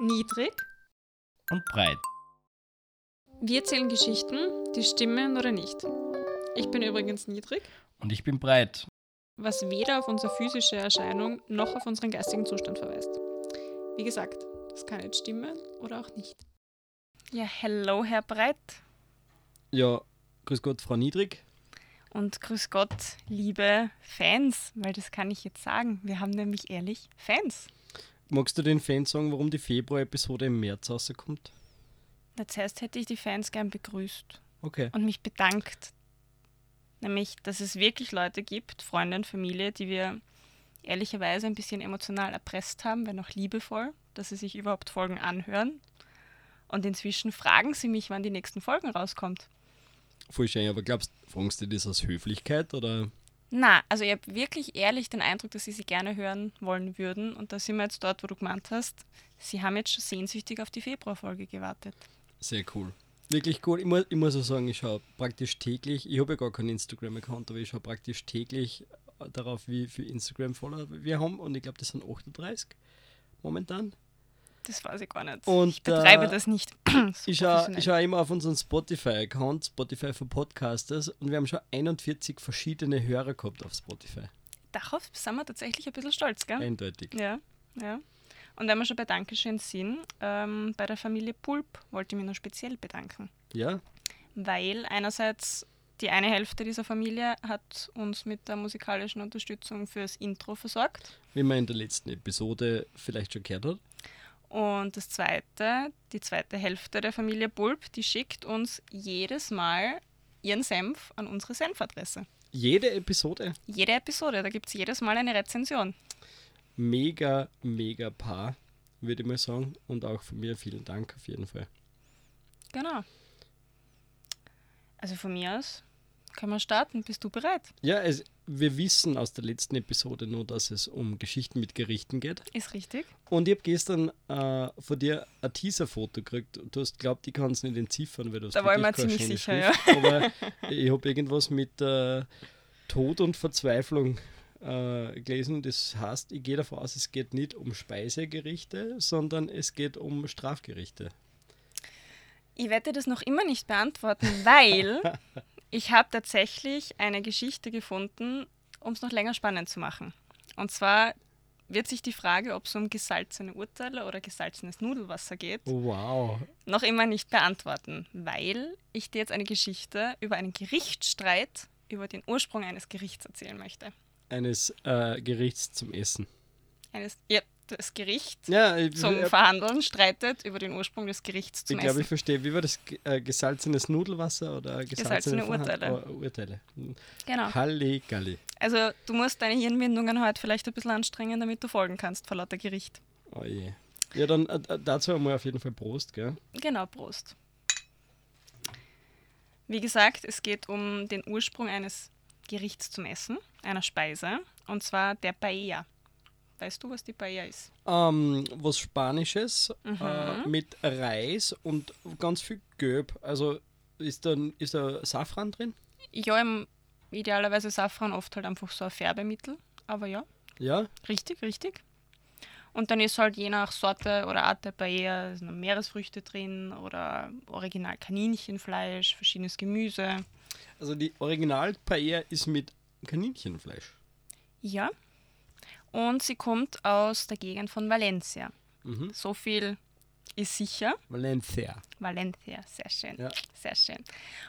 niedrig und breit. Wir erzählen Geschichten, die stimmen oder nicht. Ich bin übrigens niedrig, Und ich bin breit. was weder auf unsere physische Erscheinung noch auf unseren geistigen Zustand verweist. Wie gesagt, das kann jetzt stimmen oder auch nicht. Ja, hello, Herr Breit. Ja, grüß Gott, Frau Niedrig. Und grüß Gott, liebe Fans, weil das kann ich jetzt sagen. Wir haben nämlich ehrlich Fans. Magst du den Fans sagen, warum die Februar-Episode im März rauskommt? Das heißt, hätte ich die Fans gern begrüßt Okay. und mich bedankt. Nämlich, dass es wirklich Leute gibt, Freunde und Familie, die wir ehrlicherweise ein bisschen emotional erpresst haben, wenn auch liebevoll, dass sie sich überhaupt Folgen anhören. Und inzwischen fragen sie mich, wann die nächsten Folgen rauskommt. Voll schön, aber glaubst fragst du das aus Höflichkeit oder? Na, also ich habe wirklich ehrlich den Eindruck, dass sie sie gerne hören wollen würden. Und da sind wir jetzt dort, wo du gemeint hast, sie haben jetzt schon sehnsüchtig auf die Februarfolge gewartet. Sehr cool. Wirklich cool. Ich muss, ich muss auch sagen, ich schaue praktisch täglich, ich habe ja gar keinen Instagram-Account, aber ich schaue praktisch täglich darauf, wie viele Instagram-Follower wir haben und ich glaube, das sind 38 momentan. Das weiß ich gar nicht. Und, ich betreibe äh, das nicht. so Ich schaue schau immer auf unseren Spotify-Account, Spotify für Podcasters, und wir haben schon 41 verschiedene Hörer gehabt auf Spotify. Darauf sind wir tatsächlich ein bisschen stolz, gell? Eindeutig. Ja, ja. Und wenn wir schon bei Dankeschön sind, ähm, bei der Familie Pulp wollte ich mich noch speziell bedanken. Ja? Weil einerseits die eine Hälfte dieser Familie hat uns mit der musikalischen Unterstützung fürs Intro versorgt. Wie man in der letzten Episode vielleicht schon gehört hat. Und das zweite, die zweite Hälfte der Familie Pulp, die schickt uns jedes Mal ihren Senf an unsere Senfadresse. Jede Episode Jede Episode, da gibt es jedes Mal eine Rezension. mega, mega Paar, würde ich mal sagen. Und auch von mir vielen Dank auf jeden Fall. Genau. Also von mir aus können wir starten. Bist du bereit? Ja, es, wir wissen aus der letzten Episode nur, dass es um Geschichten mit Gerichten geht. Ist richtig. Und ich habe gestern äh, von dir ein Teaser-Foto gekriegt. Du hast glaubt, ich kann es nicht entziffern, weil du hast Da war ich mir ziemlich sicher, Schrift. Aber ich habe irgendwas mit äh, Tod und Verzweiflung äh, gelesen. Das heißt, ich gehe davon aus, es geht nicht um Speisegerichte, sondern es geht um Strafgerichte. Ich werde das noch immer nicht beantworten, weil ich habe tatsächlich eine Geschichte gefunden, um es noch länger spannend zu machen. Und zwar wird sich die Frage, ob es um gesalzene Urteile oder gesalzenes Nudelwasser geht, Wow. noch immer nicht beantworten, weil ich dir jetzt eine Geschichte über einen Gerichtsstreit über den Ursprung eines Gerichts erzählen möchte. Eines äh, Gerichts zum Essen. Eines, ja, das Gericht Ja, ich, zum ich, Verhandeln streitet über den Ursprung des Gerichts zum ich glaube, ich verstehe. Wie war das? Äh, gesalzenes Nudelwasser oder gesalzene Gesalzene Urteile. Oh, Urteile. Hm. Genau. Halligalli. Also du musst deine Hirnwindungen heute vielleicht ein bisschen anstrengen, damit du folgen kannst vor lauter Gericht. Oh je. Ja, dann äh, dazu einmal auf jeden Fall Prost, gell? Genau, Prost. Wie gesagt, es geht um den Ursprung eines Gerichts zum Essen, einer Speise, und zwar der Paella. Weißt du, was die Paella ist? Ähm, was Spanisches Mhm. äh, mit Reis und ganz viel Gelb. Also ist da, ist da Safran drin? Ja, im idealerweise Safran oft halt einfach so ein Färbemittel, aber ja, Ja? richtig, richtig. Und dann ist halt je nach Sorte oder Art der Paella Meeresfrüchte drin oder original Kaninchenfleisch, verschiedenes Gemüse. Also die Original Paella ist mit Kaninchenfleisch. Ja. Und sie kommt aus der Gegend von Valencia. Mhm. So viel ist sicher. Valencia. Valencia, sehr schön. Ja. Sehr schön.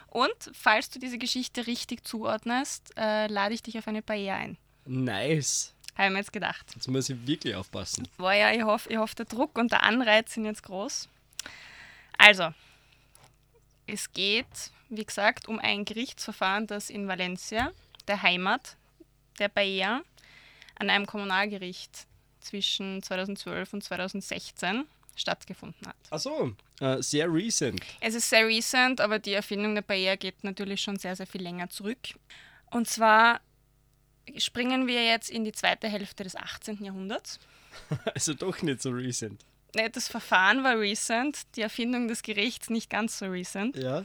Und falls du diese Geschichte richtig zuordnest, äh, lade ich dich auf eine Paella ein. Nice. Habe ich mir jetzt gedacht. Jetzt muss ich wirklich aufpassen. Boah, ja, ich hoffe, ich hoffe, der Druck und der Anreiz sind jetzt groß. Also, es geht, wie gesagt, um ein Gerichtsverfahren, das in Valencia, der Heimat der Paella, an einem Kommunalgericht zwischen 2012 und 2016 stattgefunden hat. Achso, äh, sehr recent. Es ist sehr recent, aber die Erfindung der Paella geht natürlich schon sehr, sehr viel länger zurück. Und zwar springen wir jetzt in die zweite Hälfte des 18. Jahrhunderts. Also doch nicht so recent. Ne, Das Verfahren war recent, die Erfindung des Gerichts nicht ganz so recent. Ja.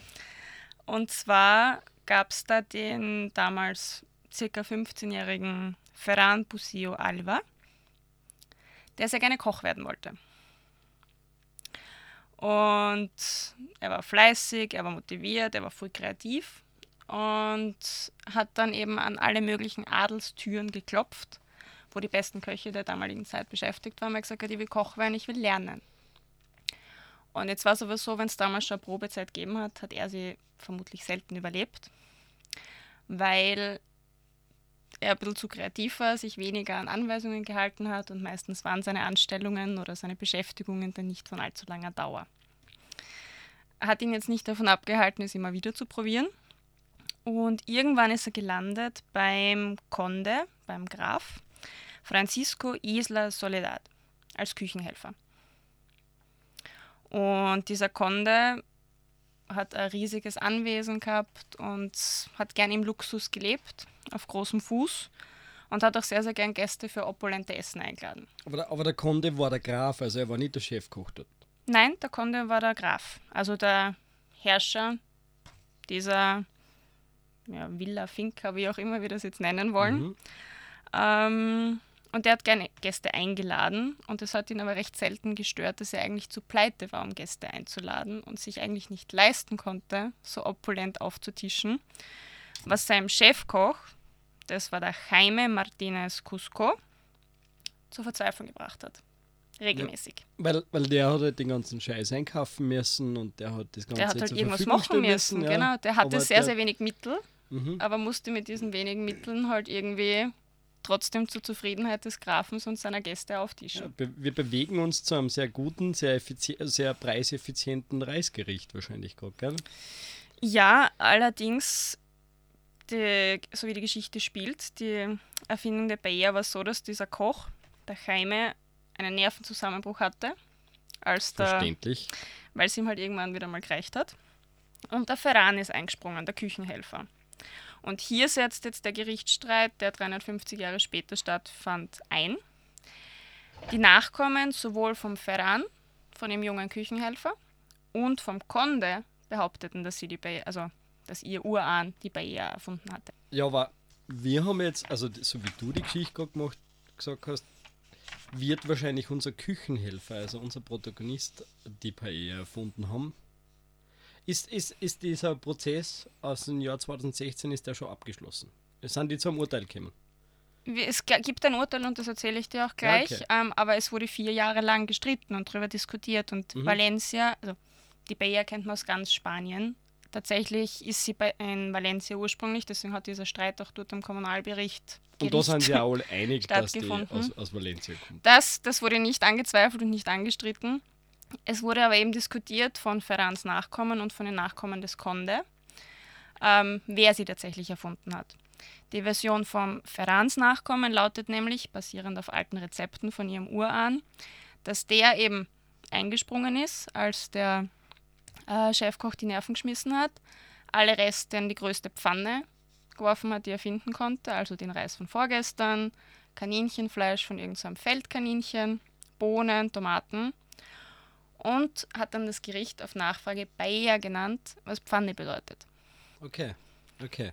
Und zwar gab es da den damals circa 15-jährigen Ferran Busio Alva, der sehr gerne Koch werden wollte. Und er war fleißig, er war motiviert, er war voll kreativ und hat dann eben an alle möglichen Adelstüren geklopft, wo die besten Köche der damaligen Zeit beschäftigt waren. Er hat gesagt, ich will Koch werden, ich will lernen. Und jetzt war es aber so, wenn es damals schon eine Probezeit gegeben hat, hat er sie vermutlich selten überlebt, weil er ein bisschen zu kreativ war, sich weniger an Anweisungen gehalten hat und meistens waren seine Anstellungen oder seine Beschäftigungen dann nicht von allzu langer Dauer. Hat ihn jetzt nicht davon abgehalten, es immer wieder zu probieren. Und irgendwann ist er gelandet beim Conde, beim Graf, Francisco Isla Soledad, als Küchenhelfer. Und dieser Conde hat ein riesiges Anwesen gehabt und hat gern im Luxus gelebt, auf großem Fuß und hat auch sehr, sehr gern Gäste für opulente Essen eingeladen. Aber der, aber der Conde war der Graf, also er war nicht der Chefkoch dort. Nein, der Conde war der Graf, also der Herrscher dieser ja, Villa, Finca, wie auch immer wir das jetzt nennen wollen. Mhm. Ähm, und der hat gerne Gäste eingeladen und es hat ihn aber recht selten gestört, dass er eigentlich zu pleite war, um Gäste einzuladen und sich eigentlich nicht leisten konnte, so opulent aufzutischen. Was seinem Chefkoch, das war der Jaime Martinez Cusco, zur Verzweiflung gebracht hat. Regelmäßig. Weil, weil der hat halt den ganzen Scheiß einkaufen müssen und der hat das Ganze Der hat halt irgendwas machen müssen, ja. genau. Der hatte Aber sehr, der- sehr wenig Mittel, Mhm. aber musste mit diesen wenigen Mitteln halt irgendwie trotzdem zur Zufriedenheit des Grafens und seiner Gäste Ja, auftischen. be wir bewegen uns zu einem sehr guten, sehr, sehr preiseffizienten Reisgericht wahrscheinlich gerade, gell? Ja, allerdings, die, so wie die Geschichte spielt, die Erfindung der Paella war so, dass dieser Koch, der Jaime, einen Nervenzusammenbruch hatte, als der, Verständlich. weil es ihm halt irgendwann wieder mal gereicht hat. Und der Ferran ist eingesprungen, der Küchenhelfer. Und hier setzt jetzt der Gerichtsstreit, der 350 Jahre später stattfand, ein. Die Nachkommen sowohl vom Ferran, von dem jungen Küchenhelfer, und vom Conde behaupteten, dass sie die Paella, also dass ihr Urahn die Paella erfunden hatte. Ja, aber wir haben jetzt, also so wie du die Geschichte gerade gemacht, gesagt hast, wird wahrscheinlich unser Küchenhelfer, also unser Protagonist, die Paella erfunden haben. Ist, ist, ist dieser Prozess aus dem Jahr 2016 ist der schon abgeschlossen? Sind die zu einem Urteil gekommen? Es gibt ein Urteil und das erzähle ich dir auch gleich, okay. ähm, aber es wurde vier Jahre lang gestritten und darüber diskutiert und Mhm. Valencia, also die Paella kennt man aus ganz Spanien. Tatsächlich ist sie bei, in Valencia ursprünglich, deswegen hat dieser Streit auch dort am Kommunalbericht Und da sind Gericht- sie ja alle einig, dass die aus, aus Valencia kommt. Das, das wurde nicht angezweifelt und nicht angestritten. Es wurde aber eben diskutiert von Ferrans Nachkommen und von den Nachkommen des Conde, ähm, wer sie tatsächlich erfunden hat. Die Version vom Ferrans Nachkommen lautet nämlich, basierend auf alten Rezepten von ihrem Urahn, dass der eben eingesprungen ist, als der äh, Chefkoch die Nerven geschmissen hat, alle Reste in die größte Pfanne geworfen hat, die er finden konnte, also den Reis von vorgestern, Kaninchenfleisch von irgendeinem Feldkaninchen, Bohnen, Tomaten und hat dann das Gericht auf Nachfrage Paella genannt, was Pfanne bedeutet. Okay, okay.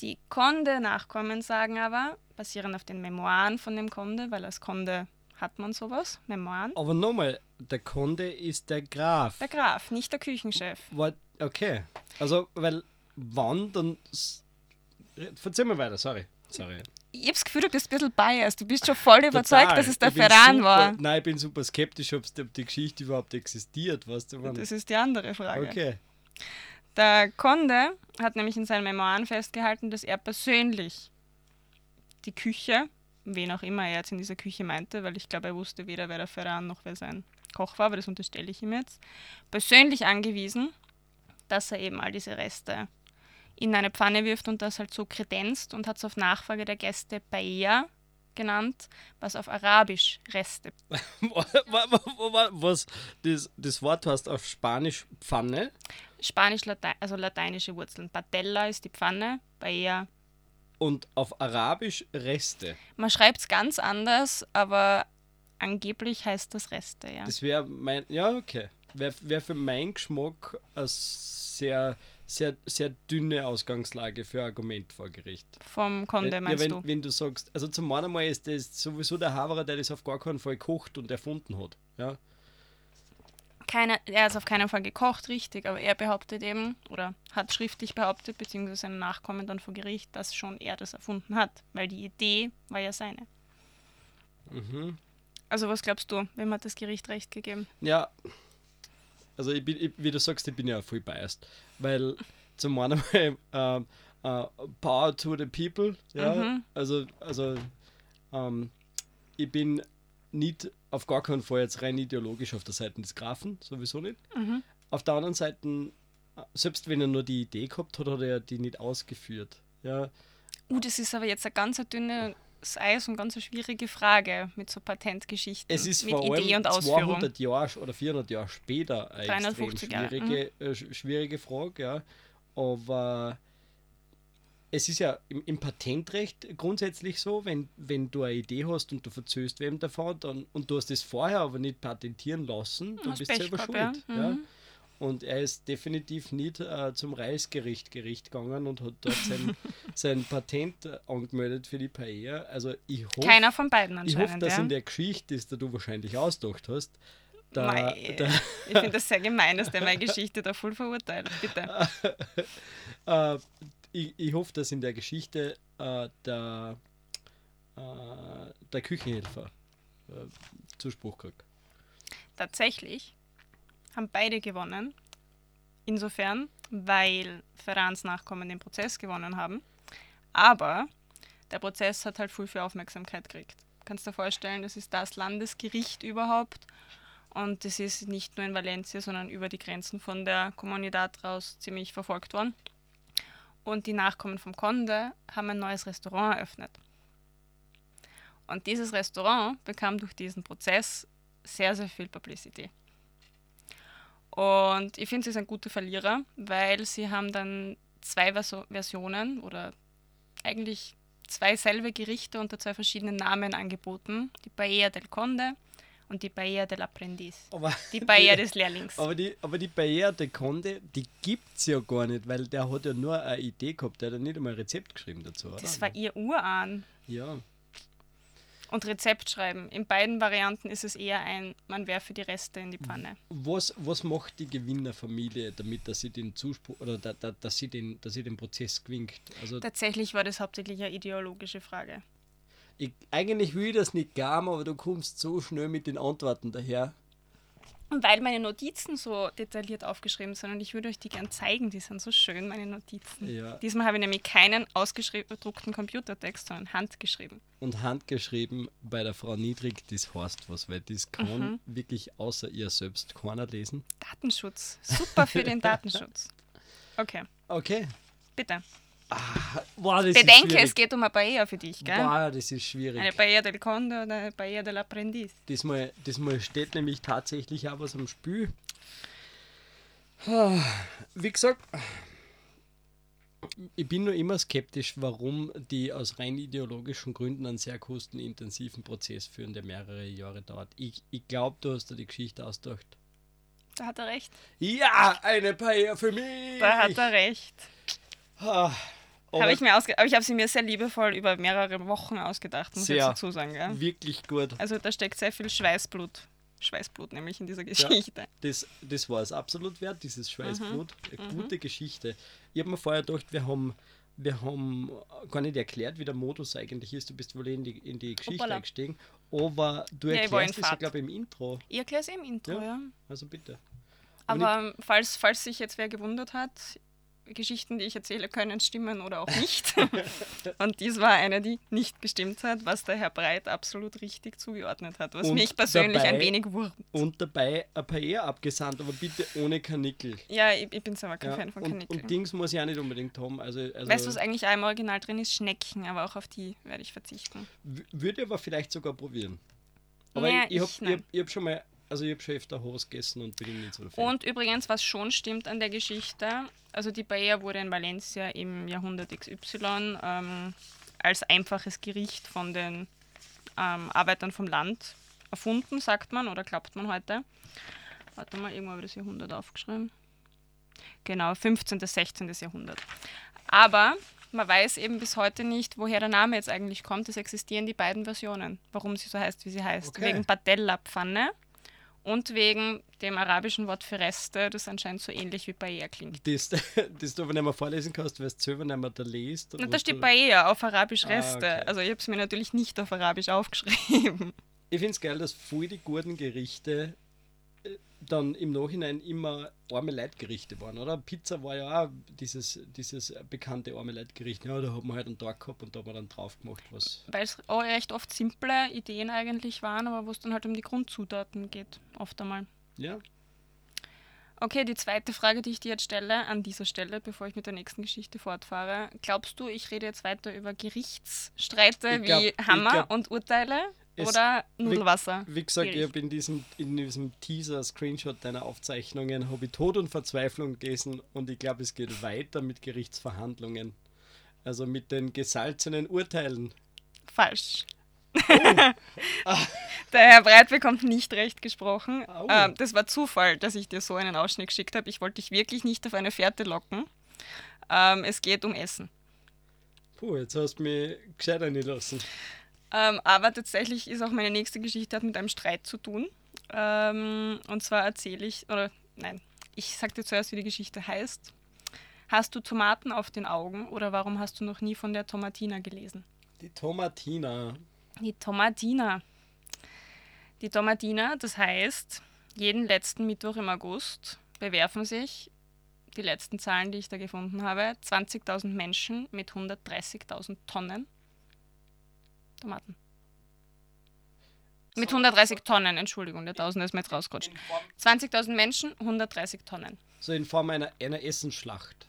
Die Conde-Nachkommen sagen aber, basierend auf den Memoiren von dem Conde, weil als Conde hat man sowas, Memoiren, Aber nochmal, der Conde ist der Graf. der Graf, nicht der Küchenchef. War, okay. Also, weil wann dann. Verzeih mir weiter, sorry. Sorry. Ich habe das Gefühl, du bist ein bisschen biased. Du bist schon voll überzeugt, Total. dass es der Ferran super, war. Nein, ich bin super skeptisch, ob die, ob die Geschichte überhaupt existiert, weißt du? wann- Das ist die andere Frage. Okay. Der Conde hat nämlich in seinen Memoiren festgehalten, dass er persönlich die Küche, wen auch immer er jetzt in dieser Küche meinte, weil ich glaube, er wusste weder, wer der Ferran noch wer sein Koch war, aber das unterstelle ich ihm jetzt, persönlich angewiesen, dass er eben all diese Reste in eine Pfanne wirft und das halt so kredenzt und hat es auf Nachfrage der Gäste Paella genannt, was auf Arabisch Reste. Wa- wa- wa- wa- Was? Das, das Wort heißt auf Spanisch Pfanne. Spanisch, Latein, also lateinische Wurzeln. Patella ist die Pfanne, Paella Und auf Arabisch Reste. Man schreibt es ganz anders, aber angeblich heißt das Reste, ja. Das wäre mein. Ja, okay. Wäre wär für meinen Geschmack eine sehr, sehr, sehr dünne Ausgangslage für ein Argument vor Gericht. Vom Conde ja, meinst wenn, du? wenn du sagst, also zum einen mal ist das sowieso der Haverer, der das auf gar keinen Fall kocht und erfunden hat. Ja, keine, er ist auf keinen Fall gekocht, richtig, aber er behauptet eben, oder hat schriftlich behauptet, beziehungsweise seine Nachkommen dann vor Gericht, dass schon er das erfunden hat, weil die Idee war ja seine. Mhm. Also was glaubst du, wem hat das Gericht recht gegeben? Ja, also ich bin, ich, wie du sagst, ich bin ja voll biased, weil zum einen mal ähm, äh, Power to the people, ja, Mhm. also, also ähm, ich bin nicht auf gar keinen Fall jetzt rein ideologisch auf der Seite des Grafen, sowieso nicht. Mhm. Auf der anderen Seite, äh, selbst wenn er nur die Idee gehabt hat, hat er die nicht ausgeführt. Ja, Uh, das ist aber jetzt ein ganz dünnes Eis und ganz eine schwierige Frage mit so Patentgeschichten. Es ist mit vor allem Idee und Ausführung. 200 Jahre oder 400 Jahre später eine extrem 350 Jahre, schwierige, äh, sch- schwierige Frage, ja. Aber es ist ja im, im Patentrecht grundsätzlich so, wenn, wenn du eine Idee hast und du verzögst wem davon dann, und du hast es vorher aber nicht patentieren lassen, dann bist du selber schuld. ja. Ja. Mhm. Und er ist definitiv nicht äh, zum Reichsgericht Gericht gegangen und hat dort sein, sein Patent angemeldet für die Paella. Also ich hoffe, Keiner von beiden ich hoffe, anscheinend. dass ja. in der Geschichte, die du wahrscheinlich ausgedacht hast, da, Mei, da, ich finde das sehr gemein, dass der meine Geschichte da voll verurteilt. Bitte. äh, ich, ich hoffe, dass in der Geschichte äh, der, äh, der Küchenhelfer äh, Zuspruch kriegt. Tatsächlich haben beide gewonnen. Insofern, weil Ferrans Nachkommen den Prozess gewonnen haben. Aber der Prozess hat halt viel für Aufmerksamkeit gekriegt. Kannst du dir vorstellen, das ist das Landesgericht überhaupt. Und das ist nicht nur in Valencia, sondern über die Grenzen von der Comunidad raus ziemlich verfolgt worden. Und die Nachkommen vom Conde haben ein neues Restaurant eröffnet. Und dieses Restaurant bekam durch diesen Prozess sehr, sehr viel Publicity. Und ich finde, sie sind gute Verlierer, weil sie haben dann zwei Verso Versionen oder eigentlich zwei selbe Gerichte unter zwei verschiedenen Namen angeboten. Die Paella del Conde und die Paella del Aprendiz. Aber Die Paella des Lehrlings. Aber die, aber die Paella de Conde, die gibt es ja gar nicht, weil der hat ja nur eine Idee gehabt, der hat ja nicht einmal ein Rezept geschrieben dazu, oder? Das war ihr Urahn. ja. Und Rezept schreiben. In beiden Varianten ist es eher ein, man werfe die Reste in die Pfanne. Was, was macht die Gewinnerfamilie, damit dass sie den Zuspruch oder da, da, dass sie den, dass sie den Prozess gewinnt? Also Tatsächlich war das hauptsächlich eine ideologische Frage. ich, eigentlich will ich das nicht glauben, aber du kommst so schnell mit den Antworten daher. Und weil meine Notizen so detailliert aufgeschrieben sind und ich würde euch die gern zeigen, die sind so schön, meine Notizen. Ja. Diesmal habe ich nämlich keinen ausgedruckten Computertext, sondern handgeschrieben. Und handgeschrieben bei der Frau Niedrig, das heißt was, weil das kann Mhm. wirklich außer ihr selbst keiner lesen. Datenschutz. Super für den Datenschutz. Okay, Okay. bitte. Wow, das Bedenke, ist es schwierig. geht um eine Paella für dich, gell? Wow, das ist schwierig. Eine Paella del Conde oder eine Paella del Aprendiz. Diesmal, diesmal steht nämlich tatsächlich auch was am Spiel. Ah, Wie gesagt, ich bin nur immer skeptisch, warum die aus rein ideologischen Gründen einen sehr kostenintensiven Prozess führen, der mehrere Jahre dauert. Ich, ich glaube, du hast dir die Geschichte ausgedacht. Da hat er recht. Ja, eine Paella für mich! Da hat er recht. Habe ich mir ausge aber ich habe sie mir sehr liebevoll über mehrere Wochen ausgedacht, muss ich dazu sagen. Gell? wirklich gut. Also da steckt sehr viel Schweißblut. Schweißblut nämlich in dieser Geschichte. Das, das war es absolut wert, dieses Schweißblut. Mhm. Eine gute Geschichte. Ich habe mir vorher gedacht, wir haben, wir haben gar nicht erklärt, wie der Modus eigentlich ist. Du bist wohl in die, in die Geschichte Hoppala. eingestiegen. Aber du Ja, erklärst es ja, glaube ich, im Intro. Ich erkläre es im Intro, Ja. ja. Also bitte. Aber Aber falls, falls sich jetzt wer gewundert hat, Geschichten, die ich erzähle, können stimmen oder auch nicht. Und dies war eine, die nicht gestimmt hat, was der Herr Breit absolut richtig zugeordnet hat, was Und mich persönlich ein dabei- wenig wurmt. Und dabei ein Paella abgesandt, aber bitte ohne Kanickel. Ja, ich, ich bin selber kein Ja, Fan von und, Kanickel. und Dings muss ich auch nicht unbedingt haben. Also, also weißt du, was eigentlich auch im Original drin ist? Schnecken, aber auch auf die werde ich verzichten. würde aber vielleicht sogar probieren. Aber Ja, ich, ich habe hab schon mal, also ich habe schon öfter Hose gegessen und bin nicht so Fan. Und übrigens, was schon stimmt an der Geschichte, also die Paella wurde in Valencia im Jahrhundert XY ähm, als einfaches Gericht von den ähm, Arbeitern vom Land erfunden, sagt man, oder glaubt man heute. Warte mal, irgendwo habe ich das Jahrhundert aufgeschrieben. Genau, 15. bis 16. Jahrhundert. Aber man weiß eben bis heute nicht, woher der Name jetzt eigentlich kommt. Es existieren die beiden Versionen, warum sie so heißt, wie sie heißt. Okay. Wegen Patella-Pfanne Und wegen dem arabischen Wort für Reste, das anscheinend so ähnlich wie Bayer klingt. Das, das du aber nicht mehr vorlesen kannst, weil du selber nicht mehr da liest. Na, da steht Bayer auf Arabisch Ah, Reste. okay. Also ich habe es mir natürlich nicht auf Arabisch aufgeschrieben. Ich finde es geil, dass voll die guten Gerichte dann im Nachhinein immer arme Leitgerichte waren, oder? Pizza war ja auch dieses, dieses bekannte arme Leitgericht. Ja, da hat man halt einen Tag gehabt und da hat man dann drauf gemacht, was. Weil es auch recht oft simple Ideen eigentlich waren, aber wo es dann halt um die Grundzutaten geht, oft einmal. Ja, Okay, die zweite Frage, die ich dir jetzt stelle, an dieser Stelle, bevor ich mit der nächsten Geschichte fortfahre. Glaubst du, ich rede jetzt weiter über Gerichtsstreite Ich glaub- wie Hammer glaub, und Urteile es- oder Nudelwasser? wie gesagt, ich Schwierig. habe in diesem, in diesem Teaser-Screenshot deiner Aufzeichnungen habe ich Tod und Verzweiflung gelesen und ich glaube, es geht weiter mit Gerichtsverhandlungen. Also mit den gesalzenen Urteilen. Falsch. Oh. Der Herr Breit bekommt nicht recht gesprochen. Au. Ähm, das war Zufall, dass ich dir so einen Ausschnitt geschickt habe. Ich wollte dich wirklich nicht auf eine Fährte locken. Ähm, es geht um Essen. Puh, jetzt hast du mich gescheit lassen. Ähm, aber tatsächlich ist auch meine nächste Geschichte hat mit einem Streit zu tun. Ähm, und zwar erzähle ich, oder nein, ich sag dir zuerst, wie die Geschichte heißt. Hast du Tomaten auf den Augen oder warum hast du noch nie von der Tomatina gelesen? Die Tomatina. Die Tomatina. Die Tomatina, das heißt, jeden letzten Mittwoch im August bewerfen sich die letzten Zahlen, die ich da gefunden habe, 20.000 Menschen mit 130.000 Tonnen Tomaten. Mit 130 Tonnen, Entschuldigung, der Tausend ist mir jetzt rausgerutscht. 20.000 Menschen, 130 Tonnen. So in Form einer, einer Essensschlacht.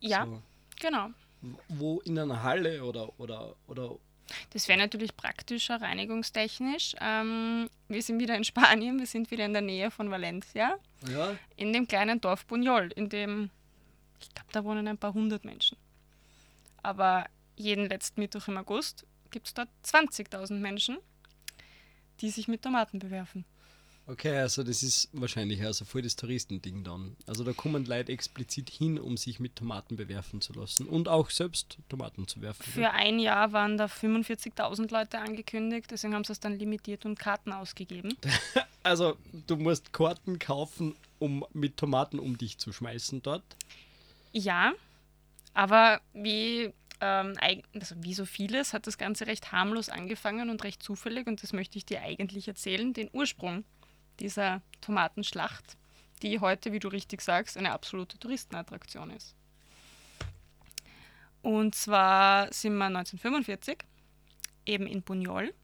Ja, So, genau. wo in einer Halle oder, oder, oder Das wäre natürlich praktischer, reinigungstechnisch. Ähm, wir sind wieder in Spanien, wir sind wieder in der Nähe von Valencia, ja, in dem kleinen Dorf Buñol, in dem, ich glaube, da wohnen ein paar hundert Menschen. Aber jeden letzten Mittwoch im August gibt es dort 20.000 Menschen, die sich mit Tomaten bewerfen. Okay, also das ist wahrscheinlich also voll das Touristending dann. Also da kommen Leute explizit hin, um sich mit Tomaten bewerfen zu lassen und auch selbst Tomaten zu werfen. Für ein Jahr waren da 45.000 Leute angekündigt, deswegen haben sie es dann limitiert und Karten ausgegeben. Also du musst Karten kaufen, um mit Tomaten um dich zu schmeißen dort. Ja, aber wie, ähm, also wie so vieles hat das Ganze recht harmlos angefangen und recht zufällig und das möchte ich dir eigentlich erzählen, den Ursprung dieser Tomatenschlacht, die heute, wie du richtig sagst, eine absolute Touristenattraktion ist. Und zwar sind wir 1945 eben in Buñol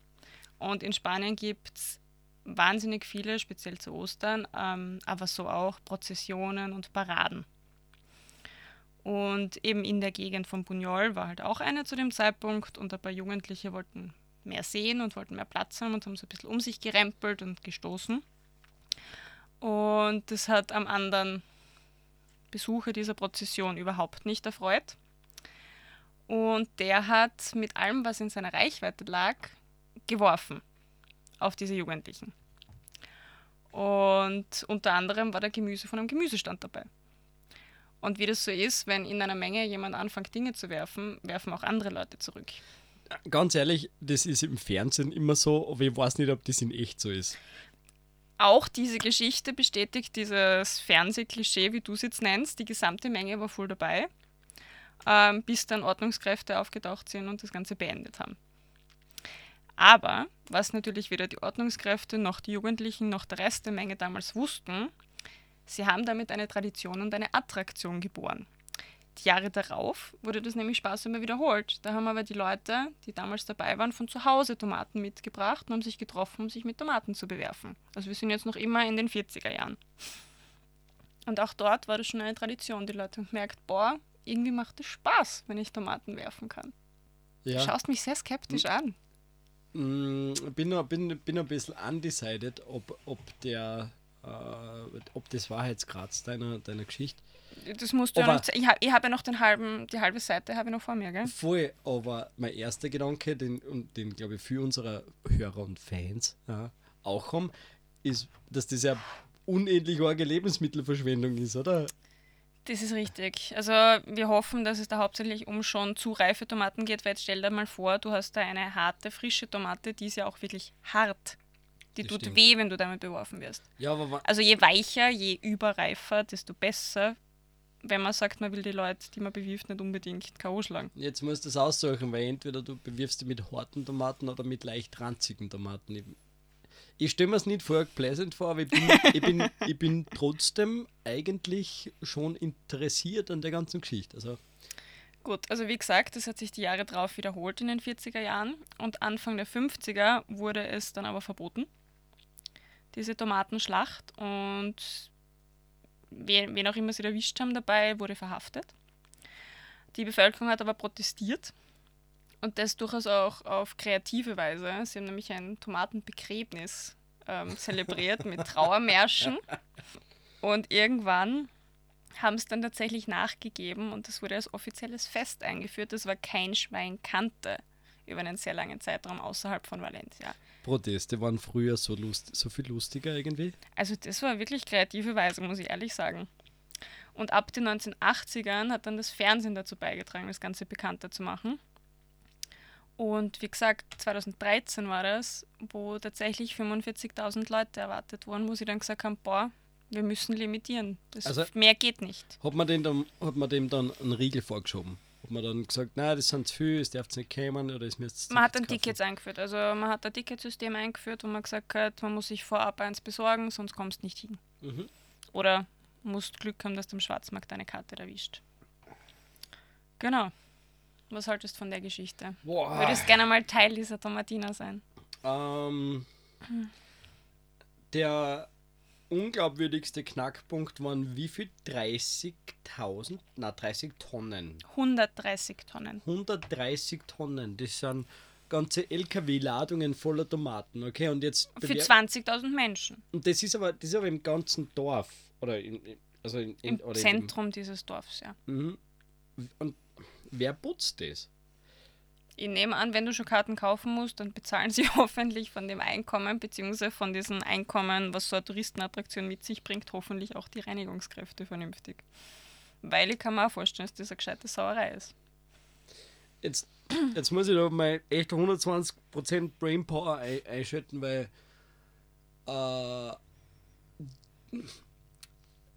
und in Spanien gibt es wahnsinnig viele, speziell zu Ostern, ähm, aber so auch Prozessionen und Paraden. Und eben in der Gegend von Buñol war halt auch eine zu dem Zeitpunkt und ein paar Jugendliche wollten mehr sehen und wollten mehr Platz haben und haben so ein bisschen um sich gerempelt und gestoßen. Und das hat am anderen Besucher dieser Prozession überhaupt nicht erfreut. Und der hat mit allem, was in seiner Reichweite lag, geworfen auf diese Jugendlichen. Und unter anderem war der Gemüse von einem Gemüsestand dabei. Und wie das so ist, wenn in einer Menge jemand anfängt, Dinge zu werfen, werfen auch andere Leute zurück. Ganz ehrlich, das ist im Fernsehen immer so, aber ich weiß nicht, ob das in echt so ist. Auch diese Geschichte bestätigt dieses Fernsehklischee, wie du es jetzt nennst. Die gesamte Menge war voll dabei, ähm, bis dann Ordnungskräfte aufgetaucht sind und das Ganze beendet haben. Aber was natürlich weder die Ordnungskräfte noch die Jugendlichen noch der Rest der Menge damals wussten, sie haben damit eine Tradition und eine Attraktion geboren. Die Jahre darauf wurde das nämlich Spaß immer wiederholt. Da haben aber die Leute, die damals dabei waren, von zu Hause Tomaten mitgebracht und haben sich getroffen, um sich mit Tomaten zu bewerfen. Also wir sind jetzt noch immer in den 40er Jahren. Und auch dort war das schon eine Tradition. Die Leute haben gemerkt, boah, irgendwie macht es Spaß, wenn ich Tomaten werfen kann. Du Ja. schaust mich sehr skeptisch an. Mm, bin, noch, bin, bin ein bisschen undecided, ob, ob der ob das Wahrheitsgrad deiner, deiner Geschichte. Das musst du ja Aber- noch ze- Ich habe ich hab ja noch den halben, die halbe Seite habe ich noch vor mir, gell? Voll, aber mein erster Gedanke, den, und den glaube ich für unsere Hörer und Fans ja, auch haben, ist, dass das ja unendlich arge Lebensmittelverschwendung ist, oder? Das ist richtig. Also wir hoffen, dass es da hauptsächlich um schon zu reife Tomaten geht, weil jetzt stell dir mal vor, du hast da eine harte, frische Tomate, die ist ja auch wirklich hart. Die Das tut stimmt. weh, wenn du damit beworfen wirst. Ja, aber Also je weicher, je überreifer, desto besser, wenn man sagt, man will die Leute, die man bewirft, nicht unbedingt K.O. schlagen. jetzt musst du es aussuchen, weil entweder du bewirfst die mit harten Tomaten oder mit leicht ranzigen Tomaten. Ich, ich stelle mir es nicht vor pleasant vor, aber ich bin, ich, bin, ich bin trotzdem eigentlich schon interessiert an der ganzen Geschichte. Also, Gut, also wie gesagt, das hat sich die Jahre drauf wiederholt in den 40er Jahren und Anfang der 50er wurde es dann aber verboten, diese Tomatenschlacht und wen, wen auch immer sie erwischt haben dabei, wurde verhaftet. Die Bevölkerung hat aber protestiert und das durchaus auch auf kreative Weise. Sie haben nämlich ein Tomatenbegräbnis ähm, zelebriert mit Trauermärschen und irgendwann haben es dann tatsächlich nachgegeben und das wurde als offizielles Fest eingeführt. Das war kein Schwein kannte über einen sehr langen Zeitraum außerhalb von Valencia. Proteste waren früher so, lust, so viel lustiger irgendwie. Also das war wirklich kreative Weise, muss ich ehrlich sagen. Und ab den 1980ern hat dann das Fernsehen dazu beigetragen, das Ganze bekannter zu machen. Und wie gesagt, 2013 war das, wo tatsächlich 45.000 Leute erwartet wurden, wo sie dann gesagt haben, boah, wir müssen limitieren. Das Also- mehr geht nicht. Hat man, den dann, hat man dem dann einen Riegel vorgeschoben? Hat man dann gesagt, nein, das sind zu viel, es darf nicht kommen oder es müsst Man hat dann Tickets eingeführt. Also man hat ein Ticketsystem eingeführt, wo man gesagt hat, man muss sich vorab eins besorgen, sonst kommst du nicht hin. Mhm. Oder musst Glück haben, dass du im Schwarzmarkt deine Karte erwischt. Genau. Was haltest du von der Geschichte? Boah. Würdest gerne mal Teil dieser Tomatina sein? Ähm, der unglaubwürdigste Knackpunkt waren wie viel? 30.000? Na, 30 Tonnen. 130 Tonnen. 130 Tonnen. Das sind ganze LKW-Ladungen voller Tomaten, okay? Und jetzt Für bewer- 20.000 Menschen. Und das ist aber das ist aber im ganzen Dorf oder in, also in, in Im oder in Zentrum dieses Dorfs, ja. Mhm. Und wer putzt das? Ich nehme an, wenn du schon Karten kaufen musst, dann bezahlen sie hoffentlich von dem Einkommen, beziehungsweise von diesem Einkommen, was so eine Touristenattraktion mit sich bringt, hoffentlich auch die Reinigungskräfte vernünftig. Weil ich kann mir auch vorstellen, dass das eine gescheite Sauerei ist. Jetzt, jetzt muss ich da mal echt 120% Brainpower ein, einschalten, weil äh,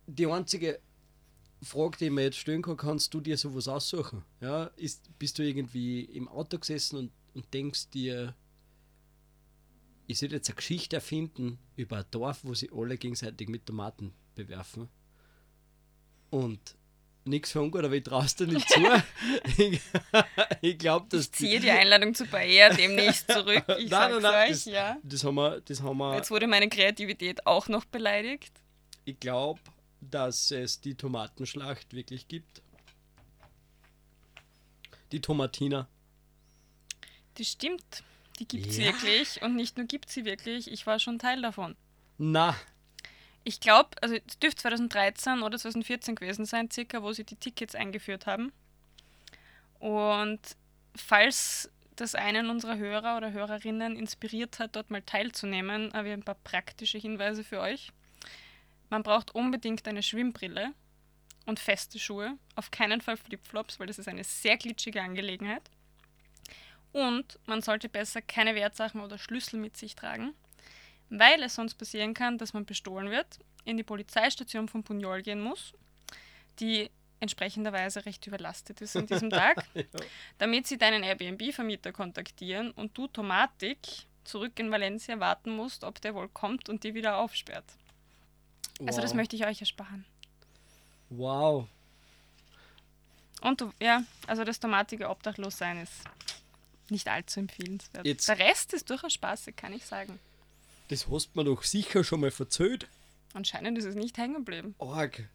die einzige Frage, die ich mir jetzt stellen kann, kannst du dir sowas aussuchen? Ja, ist, bist du irgendwie im Auto gesessen und, und denkst dir, ich sollte jetzt eine Geschichte erfinden über ein Dorf, wo sie alle gegenseitig mit Tomaten bewerfen. Und nichts ungut, aber ich traust dir nicht zu. ich ich glaube, dass Ich ziehe die Einladung zu Bayer demnächst zurück. Ich Nein, nein, nein, euch, ja. Das haben wir, das haben wir Jetzt wurde meine Kreativität auch noch beleidigt. ich glaube, dass es die Tomatenschlacht wirklich gibt. Die Tomatina. Das stimmt. Die gibt es Ja. wirklich. Und nicht nur gibt sie wirklich, ich war schon Teil davon. Na, Ich glaube, also es dürfte 2013 oder 2014 gewesen sein, circa, wo sie die Tickets eingeführt haben. Und falls das einen unserer Hörer oder Hörerinnen inspiriert hat, dort mal teilzunehmen, habe ich ein paar praktische Hinweise für euch. Man braucht unbedingt eine Schwimmbrille und feste Schuhe, auf keinen Fall Flipflops, weil das ist eine sehr glitschige Angelegenheit. Und man sollte besser keine Wertsachen oder Schlüssel mit sich tragen, weil es sonst passieren kann, dass man bestohlen wird, in die Polizeistation von Buñol gehen muss, die entsprechenderweise recht überlastet ist an diesem Tag, damit sie deinen Airbnb-Vermieter kontaktieren und du Tomatik zurück in Valencia warten musst, ob der wohl kommt und die wieder aufsperrt. Also das wow. möchte ich euch ersparen. Wow. Und du, ja, also das tomatige Obdachlossein ist nicht allzu empfehlenswert. Jetzt- Der Rest ist durchaus spaßig, kann ich sagen. Das hast du mir doch sicher schon mal verzählt. Anscheinend ist es nicht hängen geblieben. Arg.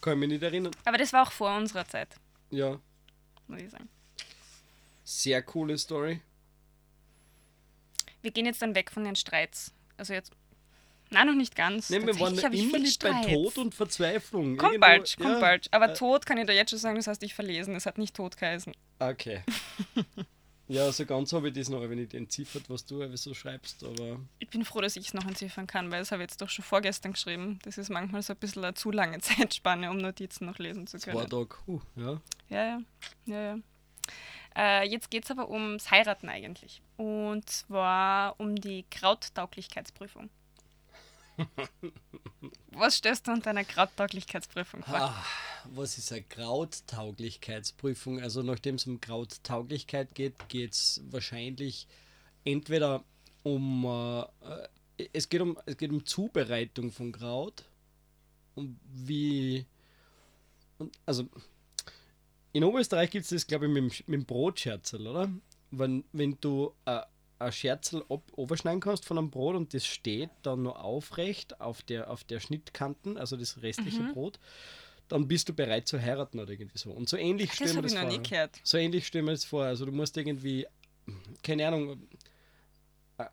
Kann ich mich nicht erinnern. Aber das war auch vor unserer Zeit, Ja, muss ich sagen. sehr coole Story. Wir gehen jetzt dann weg von den Streits. Also jetzt. Nein, noch nicht ganz. Nein, wir waren ich immer nicht bei. Tod und Verzweiflung. Kommt Irgendwo- bald, kommt ja, bald. Aber äh, Tod kann ich dir jetzt schon sagen, das hast dich verlesen. Es hat nicht Tod geheißen. Okay. ja, so ganz habe ich das noch nicht entziffert, was du so schreibst, aber Ich bin froh, dass ich es noch entziffern kann, weil das habe ich jetzt doch schon vorgestern geschrieben. Das ist manchmal so ein bisschen eine zu lange Zeitspanne, um Notizen noch lesen zu zwei können. Tage, huh, ja. Ja, ja. ja, ja. Äh, jetzt geht es aber ums Heiraten eigentlich. Und zwar um die Krauttauglichkeitsprüfung. Was stellst du unter einer Krauttauglichkeitsprüfung vor? Ah, was ist eine Krauttauglichkeitsprüfung? Also nachdem es um Krauttauglichkeit geht, geht es wahrscheinlich entweder um äh, äh, es geht um es geht um Zubereitung von Kraut und wie und also in Oberösterreich gibt es das glaube ich mit, mit dem Brotscherzel, oder? Wenn, wenn du äh, ein Scherzel ab overschneiden kannst von einem Brot und das steht dann noch aufrecht auf der, auf der Schnittkanten, also das restliche Mhm. Brot, dann bist du bereit zu heiraten oder irgendwie so. Und so ähnlich stellen wir das vor. So ähnlich stellen wir das vor. Also du musst irgendwie, keine Ahnung,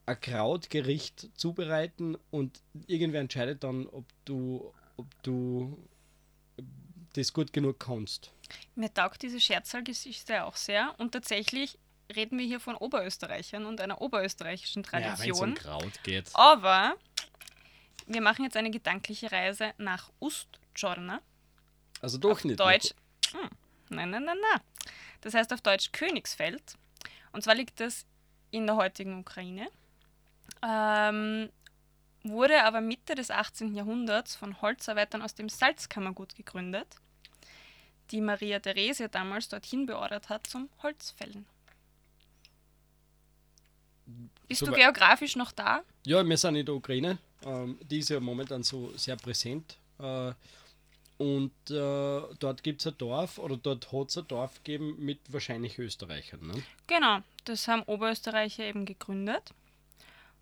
ein Krautgericht zubereiten und irgendwer entscheidet dann, ob du, ob du das gut genug kannst. Mir taugt diese Scherzergeschichte auch sehr. Und tatsächlich reden wir hier von Oberösterreichern und einer oberösterreichischen Tradition. Kraut geht. Aber wir machen jetzt eine gedankliche Reise nach Ustjorna. Also doch auf nicht. Deutsch. Hm, nein, nein, nein, nein. Das heißt auf Deutsch Königsfeld. Und zwar liegt das in der heutigen Ukraine. Ähm, wurde aber Mitte des 18. Jahrhunderts von Holzarbeitern aus dem Salzkammergut gegründet, die Maria Theresia damals dorthin beordert hat zum Holzfällen. Bist Super. du geografisch noch da? Ja, wir sind in der Ukraine. Ähm, die ist ja momentan so sehr präsent. Äh, und äh, dort gibt es ein Dorf, oder dort hat es ein Dorf gegeben mit wahrscheinlich Österreichern. Ne? Genau, das haben Oberösterreicher eben gegründet.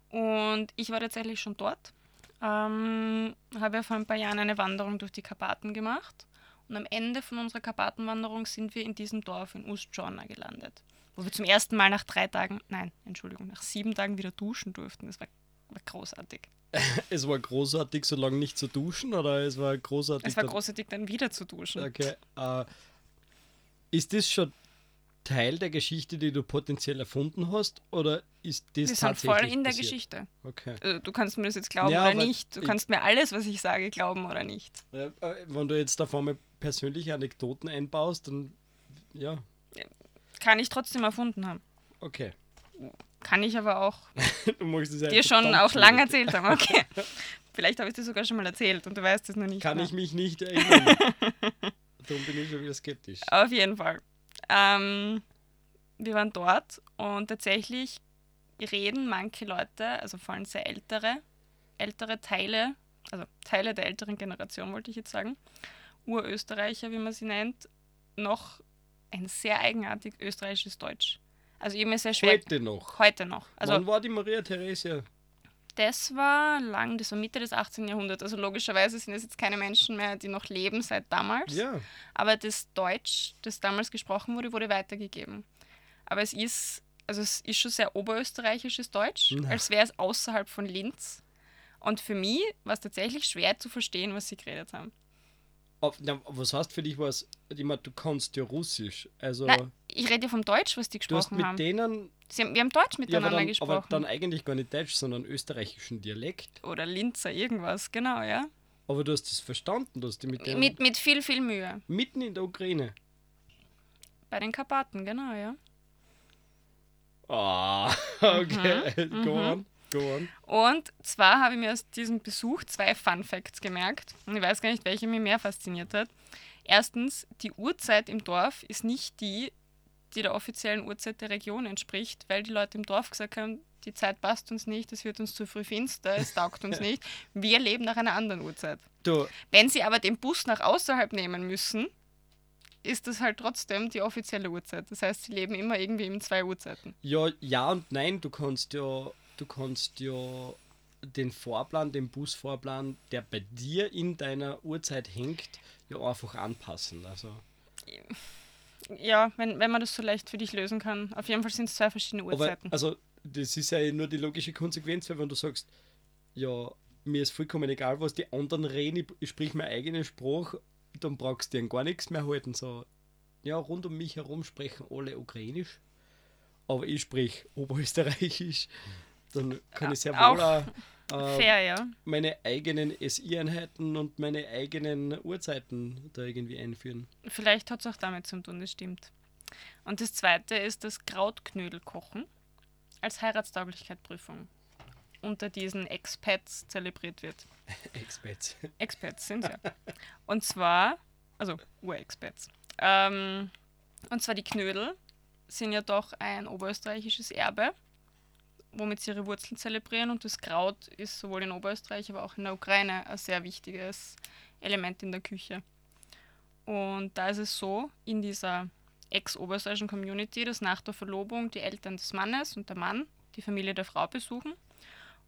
Und ich war tatsächlich schon dort. Ähm, habe ja vor ein paar Jahren eine Wanderung durch die Karpaten gemacht. Und am Ende von unserer Karpatenwanderung sind wir in diesem Dorf in Ustjorna gelandet. Wo wir zum ersten Mal nach drei Tagen, nein, Entschuldigung, nach sieben Tagen wieder duschen durften. Das war, war großartig. Es war großartig, so lange nicht zu duschen, oder es war großartig. Es war großartig, dann wieder zu duschen. Okay. Äh, ist das schon Teil der Geschichte, die du potenziell erfunden hast, oder ist das Wir sind tatsächlich voll in der passiert? Geschichte. Okay. Also, du kannst mir das jetzt glauben Ja, oder nicht. Du kannst mir alles, was ich sage, glauben oder nicht. Äh, wenn du jetzt da vorne persönliche Anekdoten einbaust, dann ja, Kann ich trotzdem erfunden haben. okay. Kann ich aber auch du magst es dir schon auch lang schwierig. erzählt haben. Okay. Vielleicht habe ich dir sogar schon mal erzählt und du weißt es noch nicht. Kann mehr. ich mich nicht erinnern. Darum bin ich schon wieder skeptisch. Auf jeden Fall. Ähm, wir waren dort und tatsächlich reden manche Leute, also vor allem sehr ältere, ältere Teile, also Teile der älteren Generation wollte ich jetzt sagen, Urösterreicher, wie man sie nennt, noch ein sehr eigenartig österreichisches Deutsch. Also eben sehr schwer. Heute noch. Heute noch. Also Wann war die Maria Theresia? Das war lang, das war Mitte des 18. Jahrhunderts. Also logischerweise sind es jetzt keine Menschen mehr, die noch leben seit damals. Ja. Aber das Deutsch, das damals gesprochen wurde, wurde weitergegeben. Aber es ist, also es ist schon sehr oberösterreichisches Deutsch, Na. als wäre es außerhalb von Linz. Und für mich war es tatsächlich schwer zu verstehen, was sie geredet haben. Auf, na, was heißt für dich was? Ich meine, du kannst ja Russisch. Also Nein, ich rede ja vom Deutsch, was die du hast gesprochen mit haben. denen, Sie haben. Wir haben Deutsch ja, aber miteinander dann, gesprochen. aber dann eigentlich gar nicht Deutsch, sondern österreichischen Dialekt. Oder Linzer, irgendwas, genau, ja. Aber du hast es verstanden, dass die mit denen Mit, mit viel, viel Mühe. mitten in der Ukraine. Bei den Karpaten, genau, ja. Ah, okay. Mhm, Go go on. Und zwar habe ich mir aus diesem Besuch zwei Fun Facts gemerkt. Und ich weiß gar nicht, welche mich mehr fasziniert hat. Erstens, die Uhrzeit im Dorf ist nicht die, die der offiziellen Uhrzeit der Region entspricht, weil die Leute im Dorf gesagt haben, die Zeit passt uns nicht, es wird uns zu früh finster, es taugt uns nicht. Wir leben nach einer anderen Uhrzeit. Du, Wenn sie aber den Bus nach außerhalb nehmen müssen, ist das halt trotzdem die offizielle Uhrzeit. Das heißt, sie leben immer irgendwie in zwei Uhrzeiten. ja, ja und nein, du kannst ja, du kannst ja den Fahrplan, den Busfahrplan, der bei dir in deiner Uhrzeit hängt, ja einfach anpassen. Also Ja, wenn, wenn man das so leicht für dich lösen kann. Auf jeden Fall sind es zwei verschiedene Aber Uhrzeiten. also, das ist ja nur die logische Konsequenz, weil wenn du sagst, ja, mir ist vollkommen egal, was die anderen reden, ich, ich sprich meinen eigenen Spruch, dann brauchst du dir gar nichts mehr halten. So, ja, rund um mich herum sprechen alle Ukrainisch, aber ich sprich Oberösterreichisch. Dann kann ich sehr auch wohl auch, äh, Fair, ja. meine eigenen SI-Einheiten und meine eigenen Uhrzeiten da irgendwie einführen. Vielleicht hat es auch damit zu tun, das stimmt. Und das zweite ist das Krautknödelkochen als Heiratstauglichkeitsprüfung unter diesen Expats zelebriert wird. Expats. Expats sind ja. Und zwar, also Urexpats. Ähm, und zwar die Knödel sind ja doch ein oberösterreichisches Erbe, womit sie ihre Wurzeln zelebrieren. Und das Kraut ist sowohl in Oberösterreich, aber auch in der Ukraine ein sehr wichtiges Element in der Küche. Und da ist es so, in dieser ex-oberösterreichischen Community, dass nach der Verlobung die Eltern des Mannes und der Mann die Familie der Frau besuchen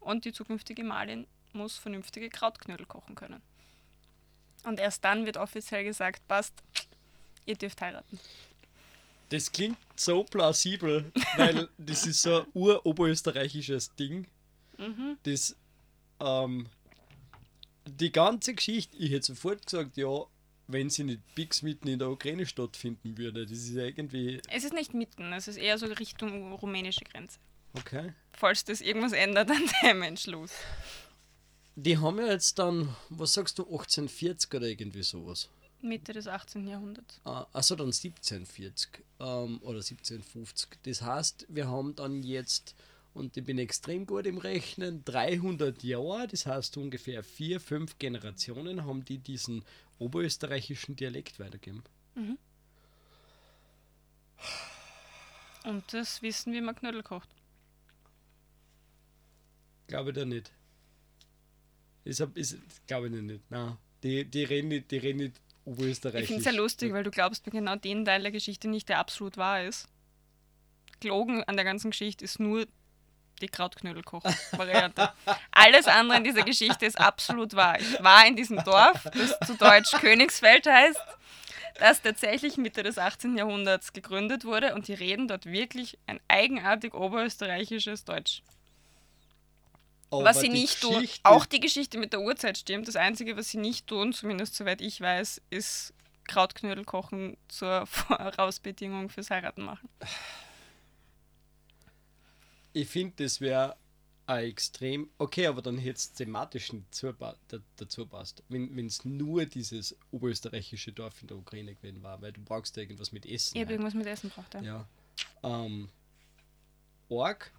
und die zukünftige Gemahlin muss vernünftige Krautknödel kochen können. Und erst dann wird offiziell gesagt, passt, ihr dürft heiraten. Das klingt so plausibel, weil das ist so ein uroberösterreichisches Ding. Mhm. Das, ähm, die ganze Geschichte, ich hätte sofort gesagt, ja, wenn sie nicht Pix mitten in der Ukraine stattfinden würde. Das ist ja irgendwie. Es ist nicht mitten, es ist eher so Richtung rumänische Grenze. Okay. Falls das irgendwas ändert an dem Entschluss. Die haben ja jetzt dann, was sagst du, 1840 oder irgendwie sowas. Mitte des 18. Jahrhunderts. Ah, achso, dann 1740 ähm, oder 1750. Das heißt, wir haben dann jetzt, und ich bin extrem gut im Rechnen, 300 Jahre, das heißt ungefähr vier, fünf Generationen, haben die diesen oberösterreichischen Dialekt weitergegeben. Und das wissen, wie man Knödel kocht. Glaube ich da nicht. Ist, ist glaube ich nicht. Nein. Die, die reden nicht, die reden nicht Ich finde es sehr lustig, weil du glaubst mir genau den Teil der Geschichte nicht, der absolut wahr ist. Gelogen an der ganzen Geschichte ist nur die Krautknödelkoch-Variante. Alles andere in dieser Geschichte ist absolut wahr. Ich war in diesem Dorf, das zu Deutsch Königsfeld heißt, das tatsächlich Mitte des 18. Jahrhunderts gegründet wurde und die reden dort wirklich ein eigenartig oberösterreichisches Deutsch. Aber was sie nicht tun, auch die Geschichte mit der Uhrzeit stimmt. Das Einzige, was sie nicht tun, zumindest soweit ich weiß, ist Krautknödel kochen zur Vorausbedingung fürs Heiraten machen. Ich finde, das wäre ein extrem. Okay, aber dann hätte es thematisch nicht dazu passt. Wenn es nur dieses oberösterreichische Dorf in der Ukraine gewesen war, weil du brauchst ja irgendwas mit Essen. Ich habe halt. irgendwas mit Essen braucht, ja. Ja. Ähm, Org,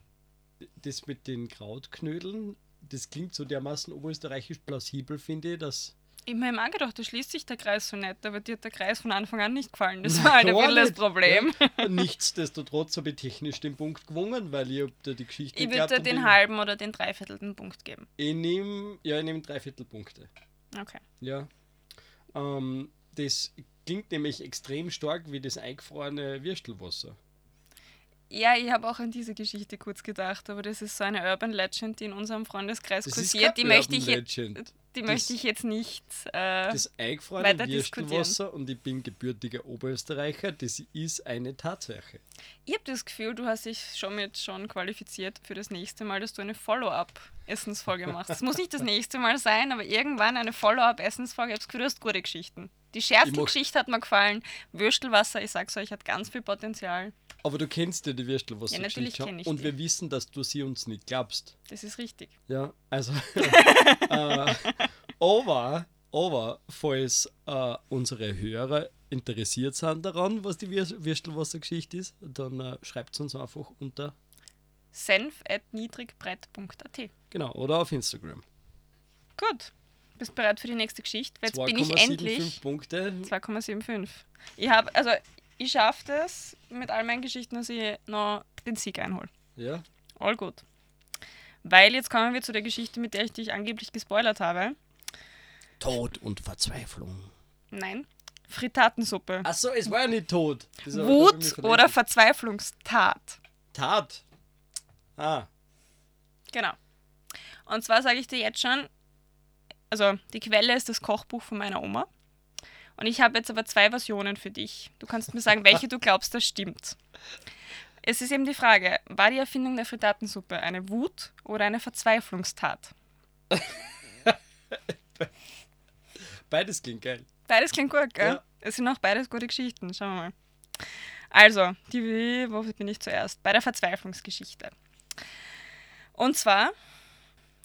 das mit den Krautknödeln, das klingt so dermaßen oberösterreichisch plausibel, finde ich, dass. Ich habe mir auch gedacht, da schließt sich der Kreis so nett, aber dir hat der Kreis von Anfang an nicht gefallen. Das Na, war halt ein bisschen das Problem. Ja. Nichtsdestotrotz habe ich technisch den Punkt gewungen, weil ich hab da die Geschichte Ich würde dir den halben oder den dreiviertelten Punkt geben. Ich nehme, ja, ich nehme Dreiviertelpunkte. Okay. Ja. Ähm, das klingt nämlich extrem stark wie das eingefrorene Würstelwasser. Ja, ich habe auch an diese Geschichte kurz gedacht, aber das ist so eine Urban Legend, die in unserem Freundeskreis Das kursiert. Die möchte, ich Legend. Die Das- möchte ich jetzt nicht. Äh, Das eingefrorene. Würstelwasser und ich bin gebürtiger Oberösterreicher, das ist eine Tatsache. ich habe das Gefühl, du hast dich schon mit schon qualifiziert für das nächste Mal, dass du eine Follow-up-Essensfolge machst. Es muss nicht das nächste Mal sein, aber irgendwann eine Follow-up-Essensfolge. Ich habe das Gefühl, du hast gute Geschichten. Die Ich Scherzel-Geschichte hat mir gefallen. Würstelwasser, ich sag's euch, hat ganz viel Potenzial. Aber du kennst ja die Ja, Würstelwasser natürlich kenn ich Und die. wir wissen, dass du sie uns nicht glaubst. Das ist richtig. Ja, also. äh, aber, aber, falls äh, unsere Hörer interessiert sind daran, was die Würs- Würstelwassergeschichte ist, dann äh, schreibt es uns einfach unter, senf at niedrigbrett.at. genau, oder auf Instagram. Gut. Bist bereit für die nächste Geschichte? Jetzt bin ich 2,75 endlich. Punkte. 2,75. Ich habe, also ich schaffe das mit all meinen Geschichten, dass ich noch den Sieg einhole. Ja, All gut. Weil jetzt kommen wir zu der Geschichte, mit der ich dich angeblich gespoilert habe. Tod und Verzweiflung. Nein. Frittatensuppe. Achso, es war ja nicht tot. Wut oder Verzweiflungstat. Tat. Ah, Genau. Und zwar sage ich dir jetzt schon, also die Quelle ist das Kochbuch von meiner Oma. Und ich habe jetzt aber zwei Versionen für dich. Du kannst mir sagen, welche du glaubst, das stimmt. Es ist eben die Frage, war die Erfindung der Frittatensuppe eine Wut oder eine Verzweiflungstat? beides klingt geil. Beides klingt gut, gell? Ja. Es sind auch beides gute Geschichten. Schauen wir mal. Also, die, wo bin ich zuerst? Bei der Verzweiflungsgeschichte. Und zwar,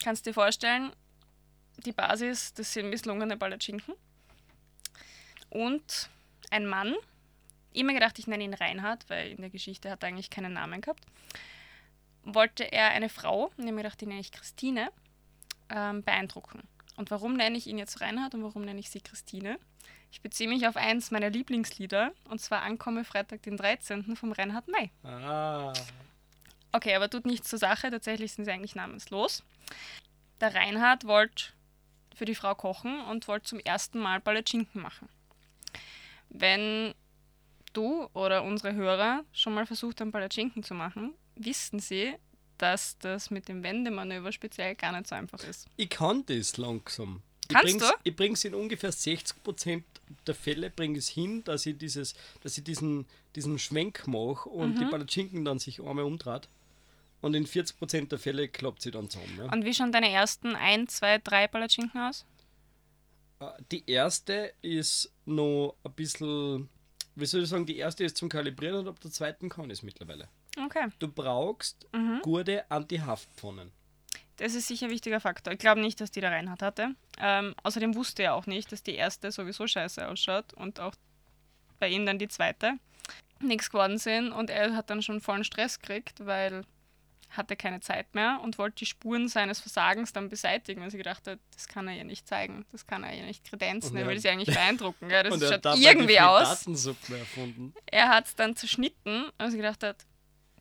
kannst du dir vorstellen, die Basis, das sind misslungene Palatschinken. Und ein Mann, immer gedacht, ich nenne ihn Reinhard, weil in der Geschichte hat er eigentlich keinen Namen gehabt. Wollte er eine Frau, und ich habe mir gedacht, die nenne ich Christine, ähm, beeindrucken. Und warum nenne ich ihn jetzt Reinhard und warum nenne ich sie Christine? Ich beziehe mich auf eins meiner Lieblingslieder, und zwar Ankomme Freitag, den 13. vom Reinhard May. Ah. Okay, aber tut nichts zur Sache, tatsächlich sind sie eigentlich namenslos. Der Reinhard wollte für die Frau kochen und wollte zum ersten Mal Palatschinken machen. Wenn du oder unsere Hörer schon mal versucht haben, Palatschinken zu machen, wissen sie, dass das mit dem Wendemanöver speziell gar nicht so einfach ist. Ich kann das langsam. Kannst ich bring's, du? Ich bringe es in ungefähr 60% der Fälle bringe es hin, dass ich, dieses, dass ich diesen, diesen Schwenk mache und Mhm. die Palatschinken dann sich einmal umdreht. Und in 40% der Fälle klappt sie dann zusammen. Ja. Und wie schauen deine ersten ein, zwei, drei Palatschinken aus? Äh, Die erste ist noch ein bisschen, wie soll ich sagen, die erste ist zum Kalibrieren und ab der zweiten kann ich es mittlerweile. Okay, Du brauchst Mhm. gute Anti-Haftpfannen. das ist sicher ein wichtiger Faktor. Ich glaube nicht, dass die der Reinhard hatte. Ähm, außerdem wusste er auch nicht, dass die erste sowieso scheiße ausschaut und auch bei ihm dann die zweite nichts geworden sind. Und er hat dann schon vollen Stress gekriegt, weil hatte keine Zeit mehr und wollte die Spuren seines Versagens dann beseitigen, weil sie gedacht hat, das kann er ja nicht zeigen, das kann er ja nicht kredenzen, er will sie eigentlich beeindrucken. Ja, das und er schaut irgendwie aus. Er hat es dann zerschnitten, weil sie gedacht hat,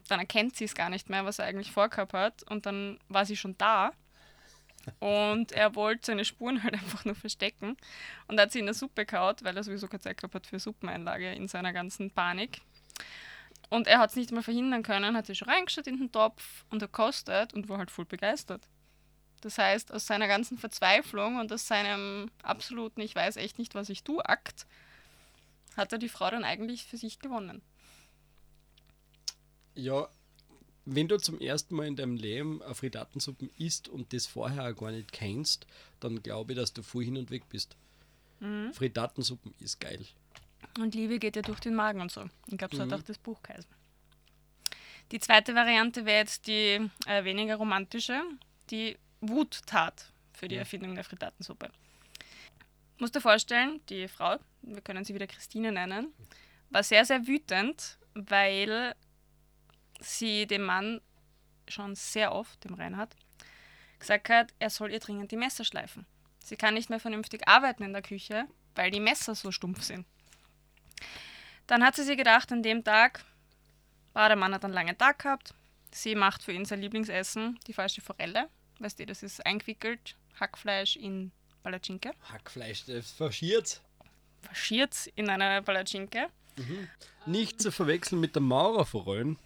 dann erkennt sie es gar nicht mehr, was er eigentlich vorgehabt hat. Und dann war sie schon da. Und er wollte seine Spuren halt einfach nur verstecken. Und hat sie in der Suppe kaut, weil er sowieso keine Zeit gehabt hat für Suppeneinlage in seiner ganzen Panik. Und er hat es nicht mehr verhindern können, hat sie schon reingeschaut in den Topf und gekostet und war halt voll begeistert. Das heißt, aus seiner ganzen Verzweiflung und aus seinem absoluten Ich weiß echt nicht, was ich tue Akt, hat er die Frau dann eigentlich für sich gewonnen. Ja, wenn du zum ersten Mal in deinem Leben eine Frittatensuppe isst und das vorher auch gar nicht kennst, dann glaube ich, dass du voll hin und weg bist. Mhm. Frittatensuppen ist geil. Und Liebe geht ja durch den Magen und so. Ich glaube, so Mhm. hat auch das Buch geheißen. Die zweite Variante wäre jetzt die äh, weniger romantische, die Wuttat für die Ja. Erfindung der Frittatensuppe. Musst dir vorstellen, die Frau, wir können sie wieder Christine nennen, war sehr, sehr wütend, weil sie dem Mann schon sehr oft, dem Reinhard, gesagt hat, er soll ihr dringend die Messer schleifen. Sie kann nicht mehr vernünftig arbeiten in der Küche, weil die Messer so stumpf sind. Dann hat sie sich gedacht, an dem Tag, war der Mann hat einen langen Tag gehabt, sie macht für ihn sein Lieblingsessen, die falsche Forelle. Weißt du, das ist eingewickelt, Hackfleisch in Palatschinke, Hackfleisch, das faschiert. faschiert in einer Palatschinke. Nicht zu verwechseln mit der Maurerforellen,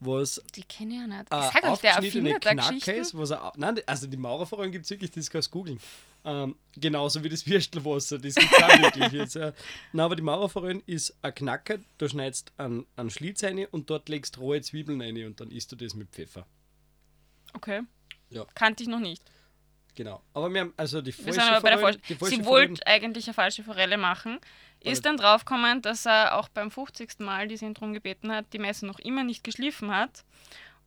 was Die kenne ich ja nicht. Ich sag euch, der Erfinder der ist. Was er, nein, also die Maurerforellen gibt es wirklich, das kannst du googeln. Ähm, genauso wie das Würstelwasser, das gibt es auch wirklich jetzt. Ja. Nein, aber die Maurerforellen ist ein Knacker, da schneidest einen, einen Schlitz rein und dort legst rohe Zwiebeln rein und dann isst du das mit Pfeffer. Okay. Ja. Kannte ich noch nicht. Genau. Aber wir haben also die Wir falsche sind aber bei der Forelle- Sie wollte eigentlich eine falsche Forelle machen, ist dann draufgekommen, dass er auch beim 50. Mal, die sie ihn darum gebeten hat, die Messe noch immer nicht geschliffen hat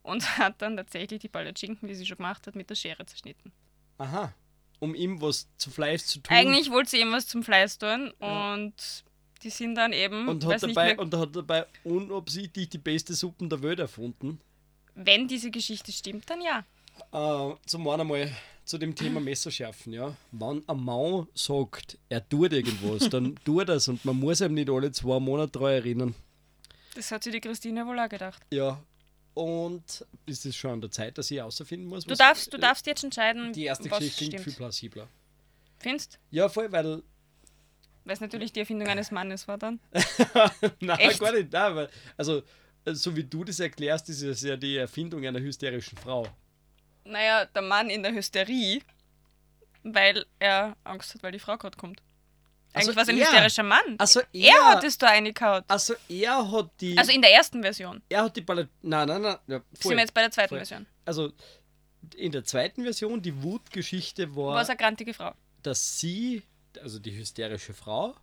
und hat dann tatsächlich die Palatschinken, die sie schon gemacht hat, mit der Schere zerschnitten. Aha. Um ihm was zu Fleisch zu tun. Eigentlich wollte sie ihm was zum Fleiß tun Ja. und die sind dann eben, und hat, dabei, mehr, und hat dabei unabsichtlich die beste Suppen der Welt erfunden. wenn diese Geschichte stimmt, dann ja. Äh, zum einen einmal zu dem Thema Messerschärfen, ja. Wenn ein Mann sagt, er tut irgendwas, dann tut er es und man muss ihm nicht alle zwei Monate daran erinnern. Das hat sich die Christine wohl auch gedacht. Ja. Und ist es schon an der Zeit, dass ich herausfinden muss, Du darfst, du darfst jetzt entscheiden, Die erste was Geschichte klingt stimmt. viel plausibler. Findest? Ja, voll, weil. Weil es natürlich die Erfindung eines Mannes war dann. Nein, Echt? gar nicht. Nein, weil, also, äh, so wie du das erklärst, ist es ja die Erfindung einer hysterischen Frau. Naja, der Mann in der Hysterie, weil er Angst hat, weil die Frau gerade kommt. Also Eigentlich war es ein er- hysterischer Mann. Also er hat es da reingekaut. Also er hat die. Also in der ersten Version. er hat die Ballett. Nein, nein, nein. Ja, voll. Sind wir jetzt bei der zweiten Voll. Version. Also in der zweiten Version, die Wutgeschichte war, War es eine grantige Frau. dass sie, also die hysterische Frau,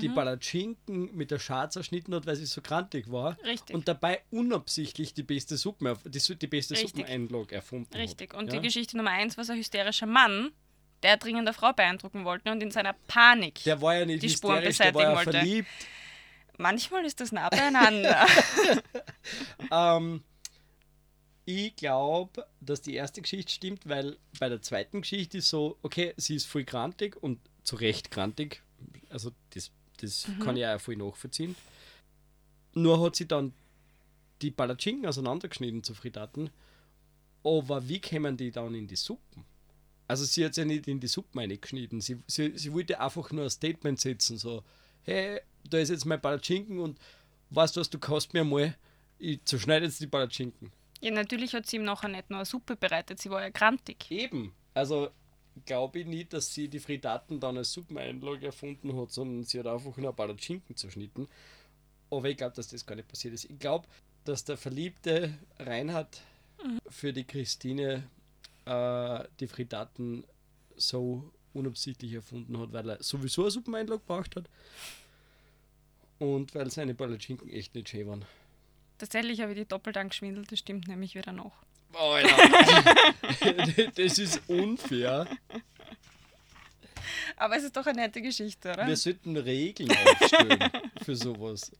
die Mhm. Palatschinken mit der Schar zerschnitten hat, weil sie so krantig war. Richtig. Und dabei unabsichtlich die beste Suppen, die, die beste Richtig. Suppeneinlage erfunden Richtig. hat. Und ja? die Geschichte Nummer eins war ein hysterischer Mann, der dringend eine Frau beeindrucken wollte und in seiner Panik Der war ja nicht die Spuren hysterisch, der war ja beseitigen wollte. verliebt. Manchmal ist das nah beieinander. Ähm, ich glaube, dass die erste Geschichte stimmt, weil bei der zweiten Geschichte ist so, okay, sie ist voll grantig und zu Recht grantig. Also das, das kann ich auch voll nachvollziehen. Nur hat sie dann die Palatschinken auseinandergeschnitten zu Frittaten. Aber wie kämen die dann in die Suppen? Also sie hat ja nicht in die Suppen reingeschnitten. Sie, sie, sie wollte einfach nur ein Statement setzen, so, hey, da ist jetzt mein Palatschinken und weißt du was, du kannst mir mal, ich zerschneide jetzt die Palatschinken. ja, natürlich hat sie ihm nachher nicht nur eine Suppe bereitet, sie war ja grantig. Eben. Also glaube ich nicht, dass sie die Frittaten dann als Suppeneinlage erfunden hat, sondern sie hat einfach nur ein Palatschinken zerschnitten. Aber ich glaube, dass das gar nicht passiert ist. Ich glaube, dass der verliebte Reinhard für die Christine äh, die Frittaten so unabsichtlich erfunden hat, weil er sowieso eine Suppeneinlage braucht hat und weil seine Palatschinken echt nicht schön waren. Tatsächlich habe ich die doppelt angeschwindelt, das stimmt nämlich wieder noch. Alter. das ist unfair. Aber es ist doch eine nette Geschichte, oder? Wir sollten Regeln aufstellen für sowas.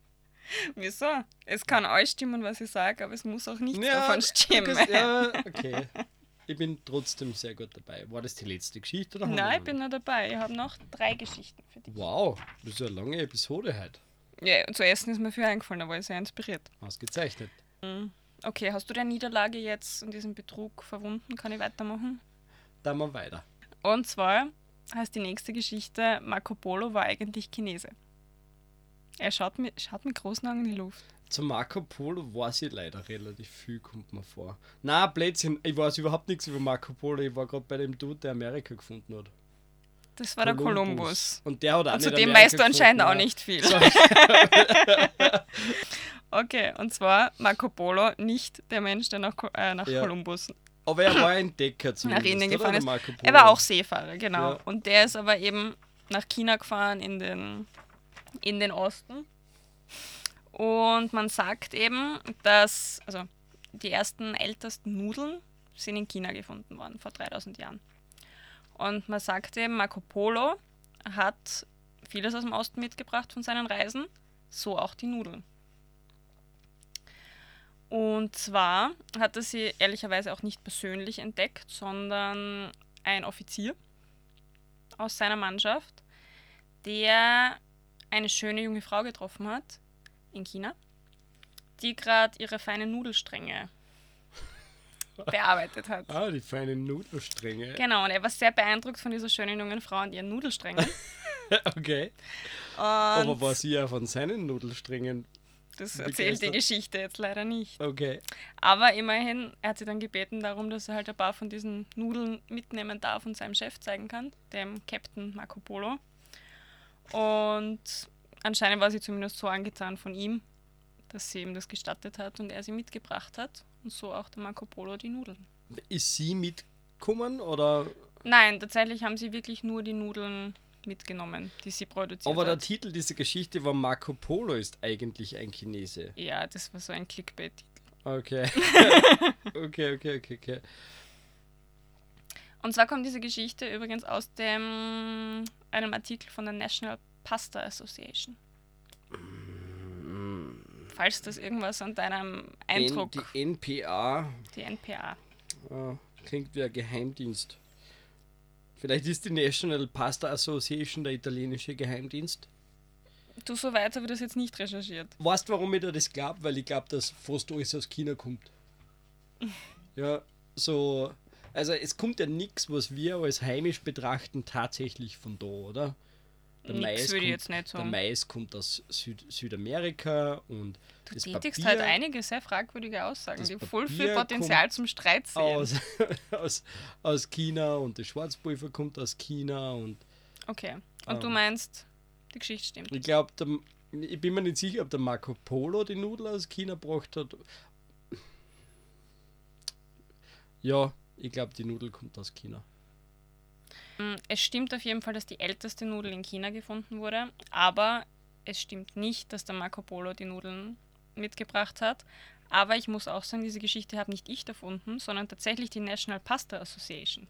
Wieso? Es kann alles stimmen, was ich sage, aber es muss auch nichts Ja, davon stimmen. okay, Ja, okay. Ich bin trotzdem sehr gut dabei. War das die letzte Geschichte? Oder Nein, ich bin noch dabei. Ich habe noch drei Geschichten für dich. Wow, das ist eine lange Episode heute. Ja, und zu essen ist mir viel eingefallen, da war ich sehr inspiriert. Ausgezeichnet. Okay, hast du deine Niederlage jetzt und diesen Betrug verwunden? Kann ich weitermachen? Dann mal weiter. Und zwar heißt die nächste Geschichte, Marco Polo war eigentlich Chinese. Er schaut mit, schaut mit großen Augen in die Luft. Zu Marco Polo weiß ich leider relativ viel, kommt mir vor. Na, Blödsinn, ich weiß überhaupt nichts über Marco Polo. Ich war gerade bei dem Dude, der Amerika gefunden hat. Das war der Kolumbus. Und der hat auch Und zu dem weißt du anscheinend auch nicht viel. Okay, und zwar Marco Polo, nicht der Mensch, der nach, äh, nach Ja. Kolumbus Aber er war ein nach zumindest, Indien oder? gefahren ist. Er war auch Seefahrer, genau. Ja. Und der ist aber eben nach China gefahren in den, in den Osten. Und man sagt eben, dass also die ersten ältesten Nudeln sind in China gefunden worden, vor 3000 Jahren. Und man sagt eben, Marco Polo hat vieles aus dem Osten mitgebracht von seinen Reisen, so auch die Nudeln. Und zwar hat er sie ehrlicherweise auch nicht persönlich entdeckt, sondern ein Offizier aus seiner Mannschaft, der eine schöne junge Frau getroffen hat in China, die gerade ihre feinen Nudelstränge bearbeitet hat. Ah, die feinen Nudelstränge. Genau, und er war sehr beeindruckt von dieser schönen jungen Frau und ihren Nudelsträngen. Okay. Und Aber war sie ja von seinen Nudelsträngen. Das erzählt die? Geschichte jetzt leider nicht. Okay. Aber immerhin, er hat sie dann gebeten darum, dass er halt ein paar von diesen Nudeln mitnehmen darf und seinem Chef zeigen kann, dem Captain Marco Polo. Und anscheinend war sie zumindest so angetan von ihm, dass sie ihm das gestattet hat und er sie mitgebracht hat. Und so auch der Marco Polo die Nudeln. Ist sie mitgekommen oder. Nein, tatsächlich haben sie wirklich nur die Nudeln mitgenommen, die sie produziert Aber der hat. Titel dieser Geschichte war Marco Polo ist eigentlich ein Chinese. Ja, das war so ein Clickbait-Titel. Okay. okay, okay, okay, okay. Und zwar kommt diese Geschichte übrigens aus dem, einem Artikel von der National Pasta Association. Falls das irgendwas an deinem Eindruck, N die NPA die NPA. äh, klingt wie ein Geheimdienst. Vielleicht ist die National Pasta Association der italienische Geheimdienst. Du, so weit habe ich das jetzt nicht recherchiert. Weißt du, warum ich da das glaube? Weil ich glaube, dass fast alles aus China kommt. Ja, so. Also, es kommt ja nichts, was wir als heimisch betrachten, tatsächlich von da, oder? Der Nix Mais kommt- jetzt nicht Der. Mais kommt aus Süd Südamerika und Du das tätigst Papier halt einige sehr fragwürdige Aussagen, die voll viel Potenzial zum Streit sehen. aus, aus, aus China und das Schwarzpulver kommt aus China und Okay. Und du Ähm. meinst, die Geschichte stimmt. ich glaube, ich bin mir nicht sicher, ob der Marco Polo die Nudeln aus China gebracht hat. Ja, ich glaube, die Nudel kommt aus China. Mm, Es stimmt auf jeden Fall, dass die älteste Nudel in China gefunden wurde, aber es stimmt nicht, dass der Marco Polo die Nudeln mitgebracht hat. Aber ich muss auch sagen, diese Geschichte habe nicht ich erfunden, sondern tatsächlich die National Pasta Association.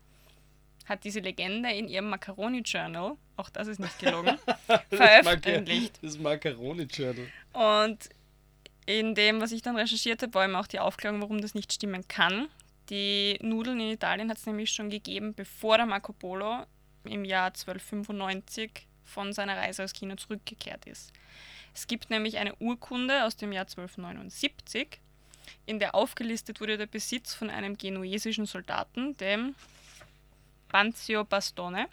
hat diese Legende in ihrem Macaroni Journal, auch das ist nicht gelogen, Das veröffentlicht. Das Macaroni-Journal. Und in dem, was ich dann recherchiert habe, war eben auch die Aufklärung, warum das nicht stimmen kann. Die Nudeln in Italien hat es nämlich schon gegeben, bevor der Marco Polo im Jahr 1295 von seiner Reise aus China zurückgekehrt ist. Es gibt nämlich eine Urkunde aus dem Jahr 1279, in der aufgelistet wurde der Besitz von einem genuesischen Soldaten, dem Banzio Bastone.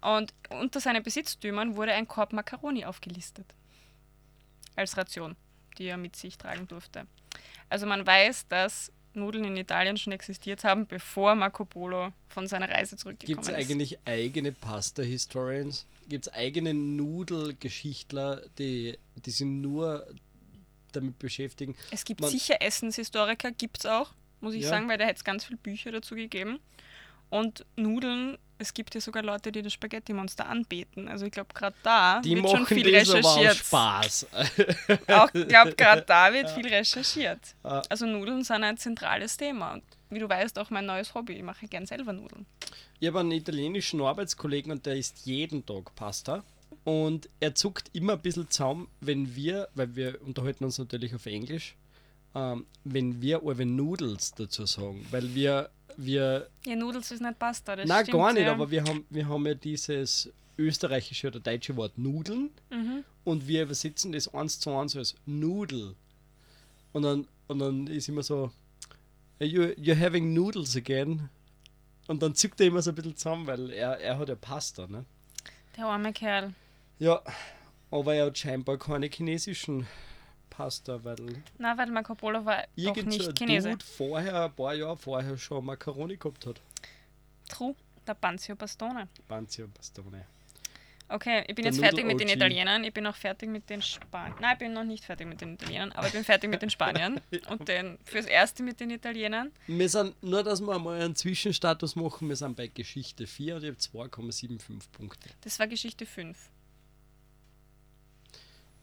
Und unter seinen Besitztümern wurde ein Korb Macaroni aufgelistet. Als Ration, die er mit sich tragen durfte. Also man weiß, dass Nudeln in Italien schon existiert haben, bevor Marco Polo von seiner Reise zurückgekommen Gibt es ist. eigentlich eigene Pasta-Historians? Gibt es eigene Nudelgeschichtler, die, die sich nur damit beschäftigen? Es gibt man- sicher Essenshistoriker, gibt es auch, muss ich Ja. sagen, weil da hätte es ganz viele Bücher dazu gegeben. Und Nudeln, es gibt ja sogar Leute, die das Spaghetti-Monster anbeten. Also ich glaube, gerade da Die wird schon viel recherchiert. Spaß. Auch ich glaube, gerade da wird viel recherchiert. Ja. Also Nudeln sind ein zentrales Thema. Und wie du weißt, auch mein neues Hobby. Ich mache gern selber Nudeln. Ich habe einen italienischen Arbeitskollegen und der isst jeden Tag Pasta. Und er zuckt immer ein bisschen zusammen, wenn wir, weil wir unterhalten uns natürlich auf Englisch, ähm, wenn wir alle Noodles dazu sagen. Weil wir, wir Ja, Nudels ist nicht Pasta, das Nein, stimmt, gar nicht, ja. aber wir haben, wir haben ja dieses österreichische oder deutsche Wort Nudeln Mhm. und wir übersetzen das eins zu eins als Nudel. Und dann, und dann ist immer so, you, you're having noodles again. Und dann zückt er immer so ein bisschen zusammen, weil er, er hat ja Pasta, ne? Der arme Kerl. Ja, aber er hat scheinbar keine chinesischen Pasta, weil Na, weil Marco Polo war doch nicht Chinese. Dude vorher, ein paar Jahre vorher schon Macaroni gehabt hat. True, der Banzio Bastone. Banzio Bastone. Okay, ich bin Der jetzt fertig mit Nudel den OG. Italienern, ich bin auch fertig mit den Spaniern. Nein, ich bin noch nicht fertig mit den Italienern, aber ich bin fertig mit den Spaniern. Und den, fürs Erste mit den Italienern. Wir sind, nur dass wir mal einen Zwischenstatus machen, wir sind bei Geschichte 4 und ich habe 2,75 Punkte. Das war Geschichte 5.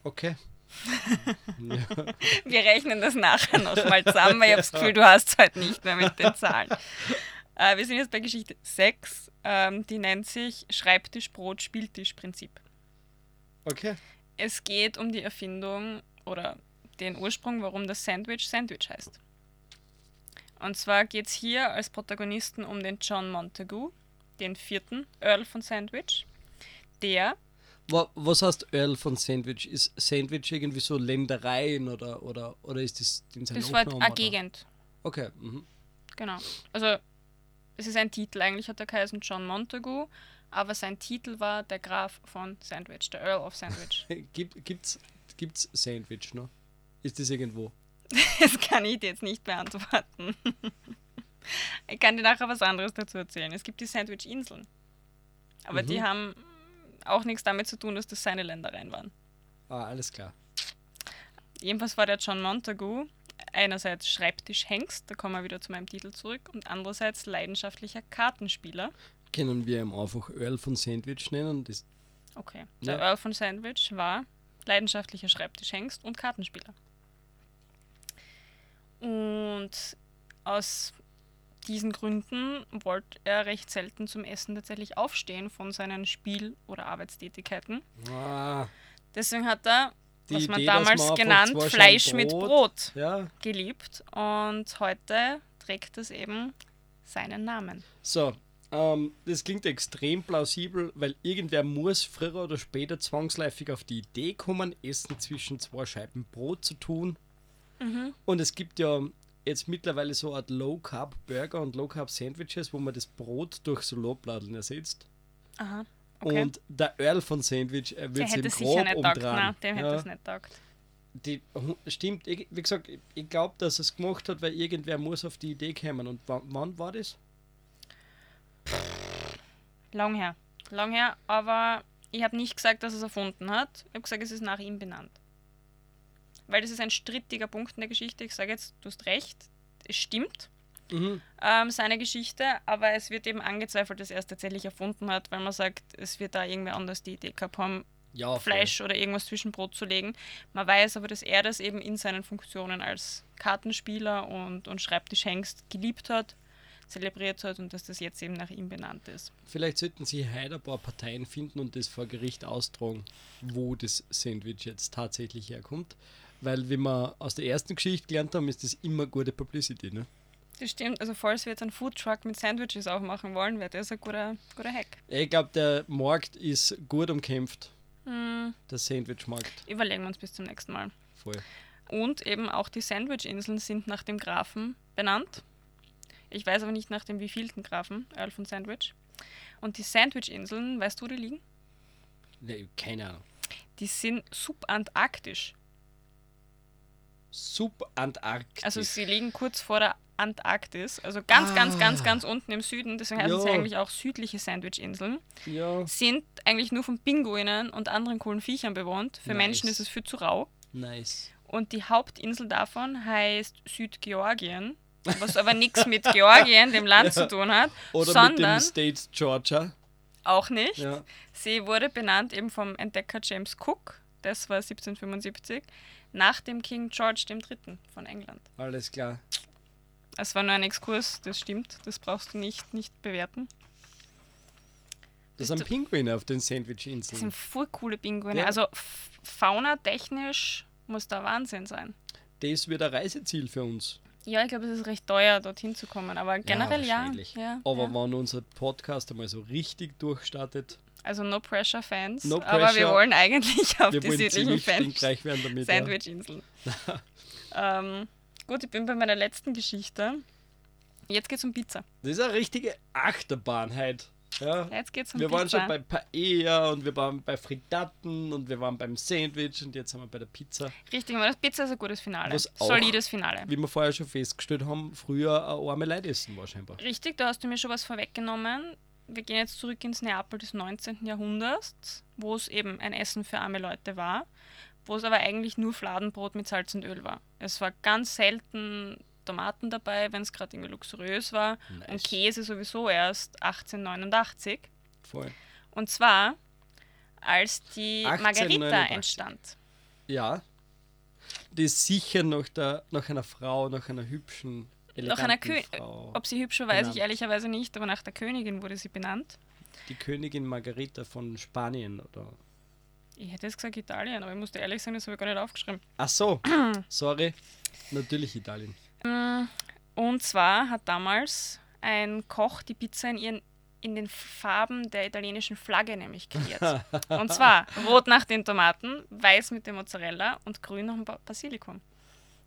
Okay. Ja. Wir rechnen das nachher nochmal zusammen, weil ich habe das Gefühl, du hast es heute nicht mehr mit den Zahlen. Äh, wir sind jetzt bei Geschichte 6, ähm, die nennt sich Schreibtisch-Brot-Spieltisch-Prinzip. Okay. Es geht um die Erfindung oder den Ursprung, warum das Sandwich Sandwich heißt. Und zwar geht es hier als Protagonisten um den John Montagu, den vierten Earl von Sandwich, der, Was heißt Earl von Sandwich? Ist Sandwich irgendwie so Ländereien oder, oder, oder ist das in seinem das war Nachnamen, eine? Gegend, Okay. Mhm. genau. Also es ist ein Titel, eigentlich hat er geheißen John Montagu, aber sein Titel war der Graf von Sandwich, der Earl of Sandwich. Gibt, gibt's, gibt's Sandwich noch? Ist das irgendwo? Das kann ich dir jetzt nicht beantworten. Ich kann dir nachher was anderes dazu erzählen. Es gibt die Sandwich-Inseln. Aber die Mhm. haben auch nichts damit zu tun, dass das seine Ländereien waren. Ah, alles klar. Jedenfalls war der John Montagu einerseits Schreibtischhengst, da kommen wir wieder zu meinem Titel zurück, und andererseits leidenschaftlicher Kartenspieler. Können wir ihm einfach Earl von Sandwich nennen? Das, Okay. Der Ja. Earl von Sandwich war leidenschaftlicher Schreibtischhengst und Kartenspieler. Und aus diesen Gründen wollte er recht selten zum Essen tatsächlich aufstehen von seinen Spiel- oder Arbeitstätigkeiten. ah, Deswegen hat er, die was man Idee, damals einfach genannt, Fleisch Scheiben mit Brot Ja, geliebt. Und heute trägt es eben seinen Namen. So, ähm, das klingt extrem plausibel, weil irgendwer muss früher oder später zwangsläufig auf die Idee kommen, Essen zwischen zwei Scheiben Brot zu tun. Mhm. Und es gibt ja jetzt mittlerweile so eine Art Low-Carb-Burger und Low-Carb-Sandwiches, wo man das Brot durch so Lobladeln ersetzt. Aha. Okay. Und der Earl von Sandwich der wird sicher grob nicht umdrehen. Nein, dem hätte Ja. es nicht taugt. Die, stimmt, ich, wie gesagt, ich, ich glaube, dass es gemacht hat, weil irgendwer muss auf die Idee kommen. Und wann, wann war das? Lang her. Lang her, aber ich habe nicht gesagt, dass er es erfunden hat. Ich habe gesagt, es ist nach ihm benannt. Weil das ist ein strittiger Punkt in der Geschichte. Ich sage jetzt, du hast recht, es stimmt, Mhm. ähm, seine Geschichte, aber es wird eben angezweifelt, dass er es tatsächlich erfunden hat, weil man sagt, es wird da irgendwer anders die Idee gehabt haben, Ja. Fleisch oder irgendwas zwischen Brot zu legen. Man weiß aber, dass er das eben in seinen Funktionen als Kartenspieler und, und Schreibtischhengst geliebt hat. zelebriert hat und dass das jetzt eben nach ihm benannt ist. Vielleicht sollten sie heute ein paar Parteien finden und das vor Gericht austragen, wo das Sandwich jetzt tatsächlich herkommt. Weil, wie wir aus der ersten Geschichte gelernt haben, ist das immer gute Publicity. Ne? Das stimmt, also falls wir jetzt einen Foodtruck mit Sandwiches aufmachen wollen, wäre das ein guter, guter Hack. Ich glaube, der Markt ist gut umkämpft, Hm, der Sandwich-Markt. überlegen wir uns bis zum nächsten Mal. Voll. Und eben auch die Sandwich-Inseln sind nach dem Grafen benannt. Ich weiß aber nicht nach dem wievielten Grafen, Earl von Sandwich. Und die Sandwich-Inseln, weißt du, wo die liegen? Nee, keine Ahnung. Die sind subantarktisch. Subantarktis. Also sie liegen kurz vor der Antarktis, also ganz, ganz, ganz, Ah. ganz unten im Süden. Deswegen heißen sie Ja. eigentlich auch südliche Sandwich-Inseln. ja, Sind eigentlich nur von Pinguinen und anderen coolen Viechern bewohnt. Für Nice. Menschen ist es viel zu rau. nice. Und die Hauptinsel davon heißt Südgeorgien, was aber nichts mit Georgien, dem Land, zu tun hat, Oder mit sondern dem State Georgia. auch nicht. Ja. Sie wurde benannt eben vom Entdecker James Cook, das war 1775, nach dem King George III. von England. Alles klar. Es war nur ein Exkurs, das stimmt, das brauchst du nicht, nicht bewerten. Das sind Pinguine auf den Sandwich-Inseln. Das sind voll coole Pinguine. Ja. Also faunatechnisch muss da Wahnsinn sein. Das wird ein Reiseziel für uns. Ja, ich glaube, es ist recht teuer, dorthin zu kommen, aber generell ja. wahrscheinlich. ja, Aber ja. wenn unser Podcast einmal so richtig durchstartet, Also no pressure Fans, No aber wir pressure. wollen eigentlich auf wir die südlichen ziemlich Fan stinkreich werden damit. Ja. Sandwich-Inseln. ähm, gut, ich bin bei meiner letzten Geschichte. Jetzt geht's um Pizza. Das ist eine richtige Achterbahnheit. Ja. Jetzt geht's um Wir waren Pizza. schon bei Paella und wir waren bei Fritatten und wir waren beim Sandwich und jetzt sind wir bei der Pizza. Richtig, aber das Pizza ist ein gutes Finale. Was auch- Solides Finale. Wie wir vorher schon festgestellt haben, früher ein arme Leute essen war scheinbar. Richtig, da hast du mir schon was vorweggenommen. Wir gehen jetzt zurück ins Neapel des 19. Jahrhunderts, wo es eben ein Essen für arme Leute war, wo es aber eigentlich nur Fladenbrot mit Salz und Öl war. Es war ganz selten Tomaten dabei, wenn es gerade irgendwie luxuriös war. Und Nice. Käse sowieso erst 1889. Voll. Und zwar, als die Margarita 1889. entstand. Ja. Das ist sicher nach, der, nach einer Frau, nach einer hübschen, Nach einer Kö Frau. Ob sie hübsch war, weiß ich Benannt. ehrlicherweise nicht, aber nach der Königin wurde sie benannt. Die Königin Margarita von Spanien, oder? Ich hätte jetzt gesagt Italien, aber ich musste ehrlich sagen, das habe ich gar nicht aufgeschrieben. Ach so, sorry. Natürlich Italien. Mm, Und zwar hat damals ein Koch die Pizza in, ihren, in den Farben der italienischen Flagge nämlich kreiert. und zwar rot nach den Tomaten, weiß mit dem Mozzarella und grün nach dem Ba- Basilikum.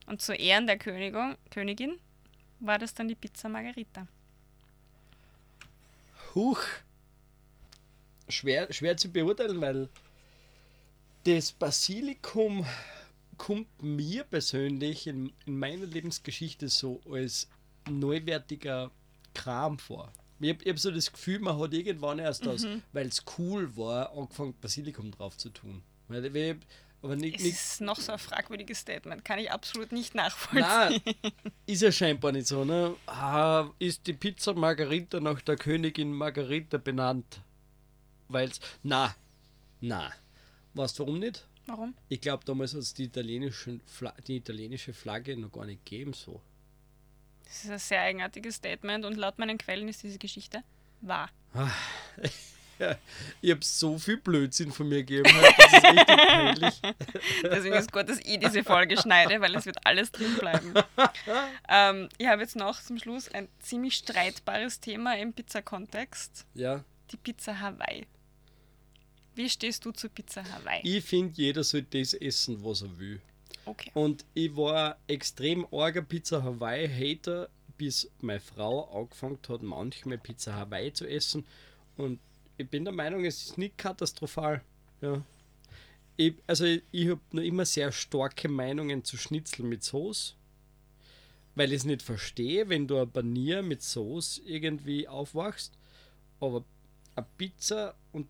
Und zu Ehren der Königin, Königin war das dann die Pizza Margherita. Huch. Schwer, schwer zu beurteilen, weil das Basilikum kommt mir persönlich in, in meiner Lebensgeschichte so als neuwertiger Kram vor. Ich habe hab so das Gefühl, man hat irgendwann erst aus, weil es cool war, angefangen Basilikum drauf zu tun. Weil- aber nicht, Es nicht, ist noch so ein fragwürdiges Statement, kann ich absolut nicht nachvollziehen. Nein, ist ja scheinbar nicht so, ne? Ah, ist die Pizza Margarita nach der Königin Margarita benannt? Weil's. Na, na. Weißt du warum nicht? Warum? Ich glaube, damals hat es die, die italienische Flagge noch gar nicht gegeben, so. Das ist ein sehr eigenartiges Statement und laut meinen Quellen ist diese Geschichte wahr. Ja, ich habe so viel Blödsinn von mir gegeben. Das ist richtig peinlich. Deswegen ist gut, dass ich diese Folge schneide, weil es wird alles drin bleiben. ähm, ich habe jetzt noch zum Schluss ein ziemlich streitbares Thema im Pizza-Kontext. Ja, Die Pizza Hawaii. Wie stehst du zur Pizza Hawaii? ich finde, jeder sollte das essen, was er will. Okay. Und ich war extrem arger Pizza Hawaii-Hater, bis meine Frau angefangen hat, manchmal Pizza Hawaii zu essen. Und ich bin der Meinung, es ist nicht katastrophal. Ja. Ich, also ich, ich habe noch immer sehr starke Meinungen zu Schnitzel mit Soße. Weil ich es nicht verstehe, wenn du ein Panier mit Soße irgendwie aufwachst. Aber eine Pizza und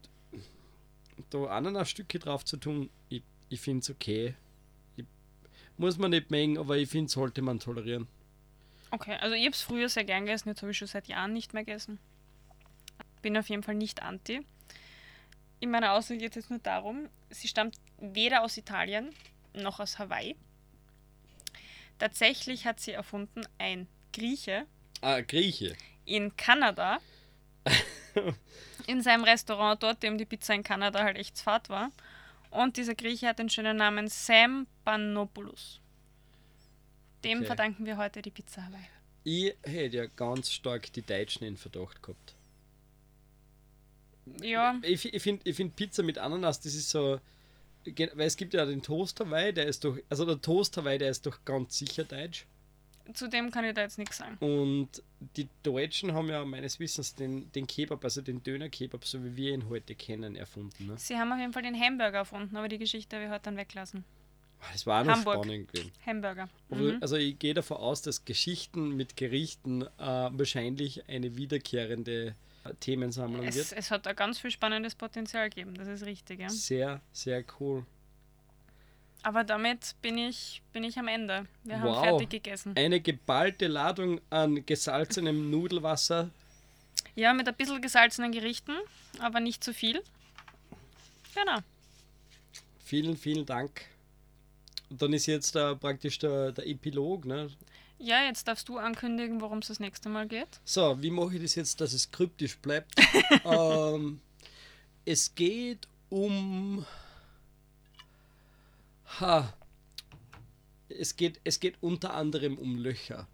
da Ananasstücke drauf zu tun, ich, ich finde es okay. Muss man nicht mengen, aber ich finde, sollte man tolerieren. Okay, also ich habe es früher sehr gern gegessen, jetzt habe ich schon seit Jahren nicht mehr gegessen. Bin auf jeden Fall nicht anti. In meiner Aussage geht es jetzt nur darum, sie stammt weder aus Italien noch aus Hawaii. Tatsächlich hat sie erfunden ein Grieche Ah, Grieche. in Kanada. in seinem Restaurant dort, dem die Pizza in Kanada halt echt fad war. Und dieser Grieche hat den schönen Namen Sam Panopoulos. Dem Okay. verdanken wir heute die Pizza Hawaii. Ich hätte ja ganz stark die Deutschen in Verdacht gehabt. Ja, Ich, ich finde ich find Pizza mit Ananas, das ist so. Weil es gibt ja den Toast Hawaii, der ist doch. Also der Toast Hawaii, der ist doch ganz sicher deutsch. zu dem kann ich da jetzt nichts sagen. Und die Deutschen haben ja meines Wissens den, den Kebab, also den Döner-Kebab, so wie wir ihn heute kennen, erfunden. Ne? Sie haben auf jeden Fall den Hamburger erfunden, aber die Geschichte habe ich heute dann weglassen. Das war auch noch Hamburg. spannend gewesen. Hamburger. Aber, Mhm. Also ich gehe davon aus, dass Geschichten mit Gerichten äh, wahrscheinlich eine wiederkehrende Themensammlung Es, wird. es hat da ganz viel spannendes Potenzial gegeben, das ist richtig, ja. Sehr, sehr cool. Aber damit bin ich, bin ich am Ende. Wir haben Wow. fertig gegessen. Eine geballte Ladung an gesalzenem Nudelwasser. Ja, mit ein bisschen gesalzenen Gerichten, aber nicht zu viel. Genau. Vielen, vielen Dank. Und dann ist jetzt äh, praktisch der, der Epilog. Ne? Ja, jetzt darfst du ankündigen, worum es das nächste Mal geht. So, wie mache ich das jetzt, dass es kryptisch bleibt? ähm, es geht um. Ha. Es geht, es geht unter anderem um Löcher.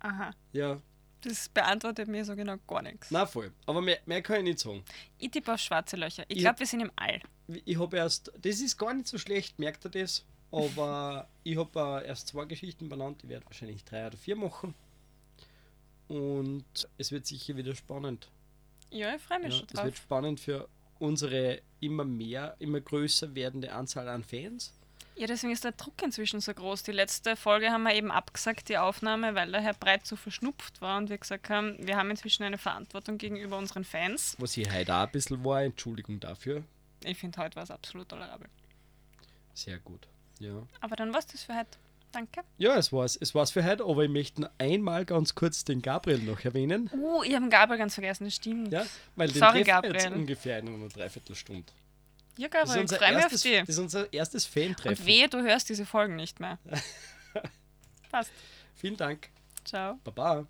Aha. Ja, Das beantwortet mir so genau gar nichts. na voll. Aber mehr, mehr kann ich nicht sagen. Ich tippe auf schwarze Löcher. Ich Ich- glaube, wir sind im All. Ich habe erst, das ist gar nicht so schlecht, merkt ihr das? Aber ich habe äh, erst zwei Geschichten benannt, ich werde wahrscheinlich drei oder vier machen. Und es wird sicher wieder spannend. Ja, ich freue mich Ja, schon es drauf. wird spannend für unsere immer mehr, immer größer werdende Anzahl an Fans. Ja, deswegen ist der Druck inzwischen so groß. Die letzte Folge haben wir eben abgesagt, die Aufnahme, weil der Herr Breit so verschnupft war und wir gesagt haben, wir haben inzwischen eine Verantwortung gegenüber unseren Fans. Was ich heute auch ein bisschen war, Entschuldigung dafür. Ich finde, heute war es absolut tolerabel. Sehr gut. Ja. Aber dann war's das für heute. Danke. Ja, es war's. Es war's für heute, aber ich möchte noch einmal ganz kurz den Gabriel noch erwähnen. Uh, ich habe den Gabriel ganz vergessen, das stimmt. Ja, weil den Sorry, treffen wir jetzt Gabriel. ungefähr in einer Dreiviertelstunde. Ja, Gabriel, ich unser freue mich auf erstes, die. das ist unser erstes Und Fan-Treffen. wehe, du hörst diese Folgen nicht mehr. Passt. Vielen Dank. Ciao. Baba.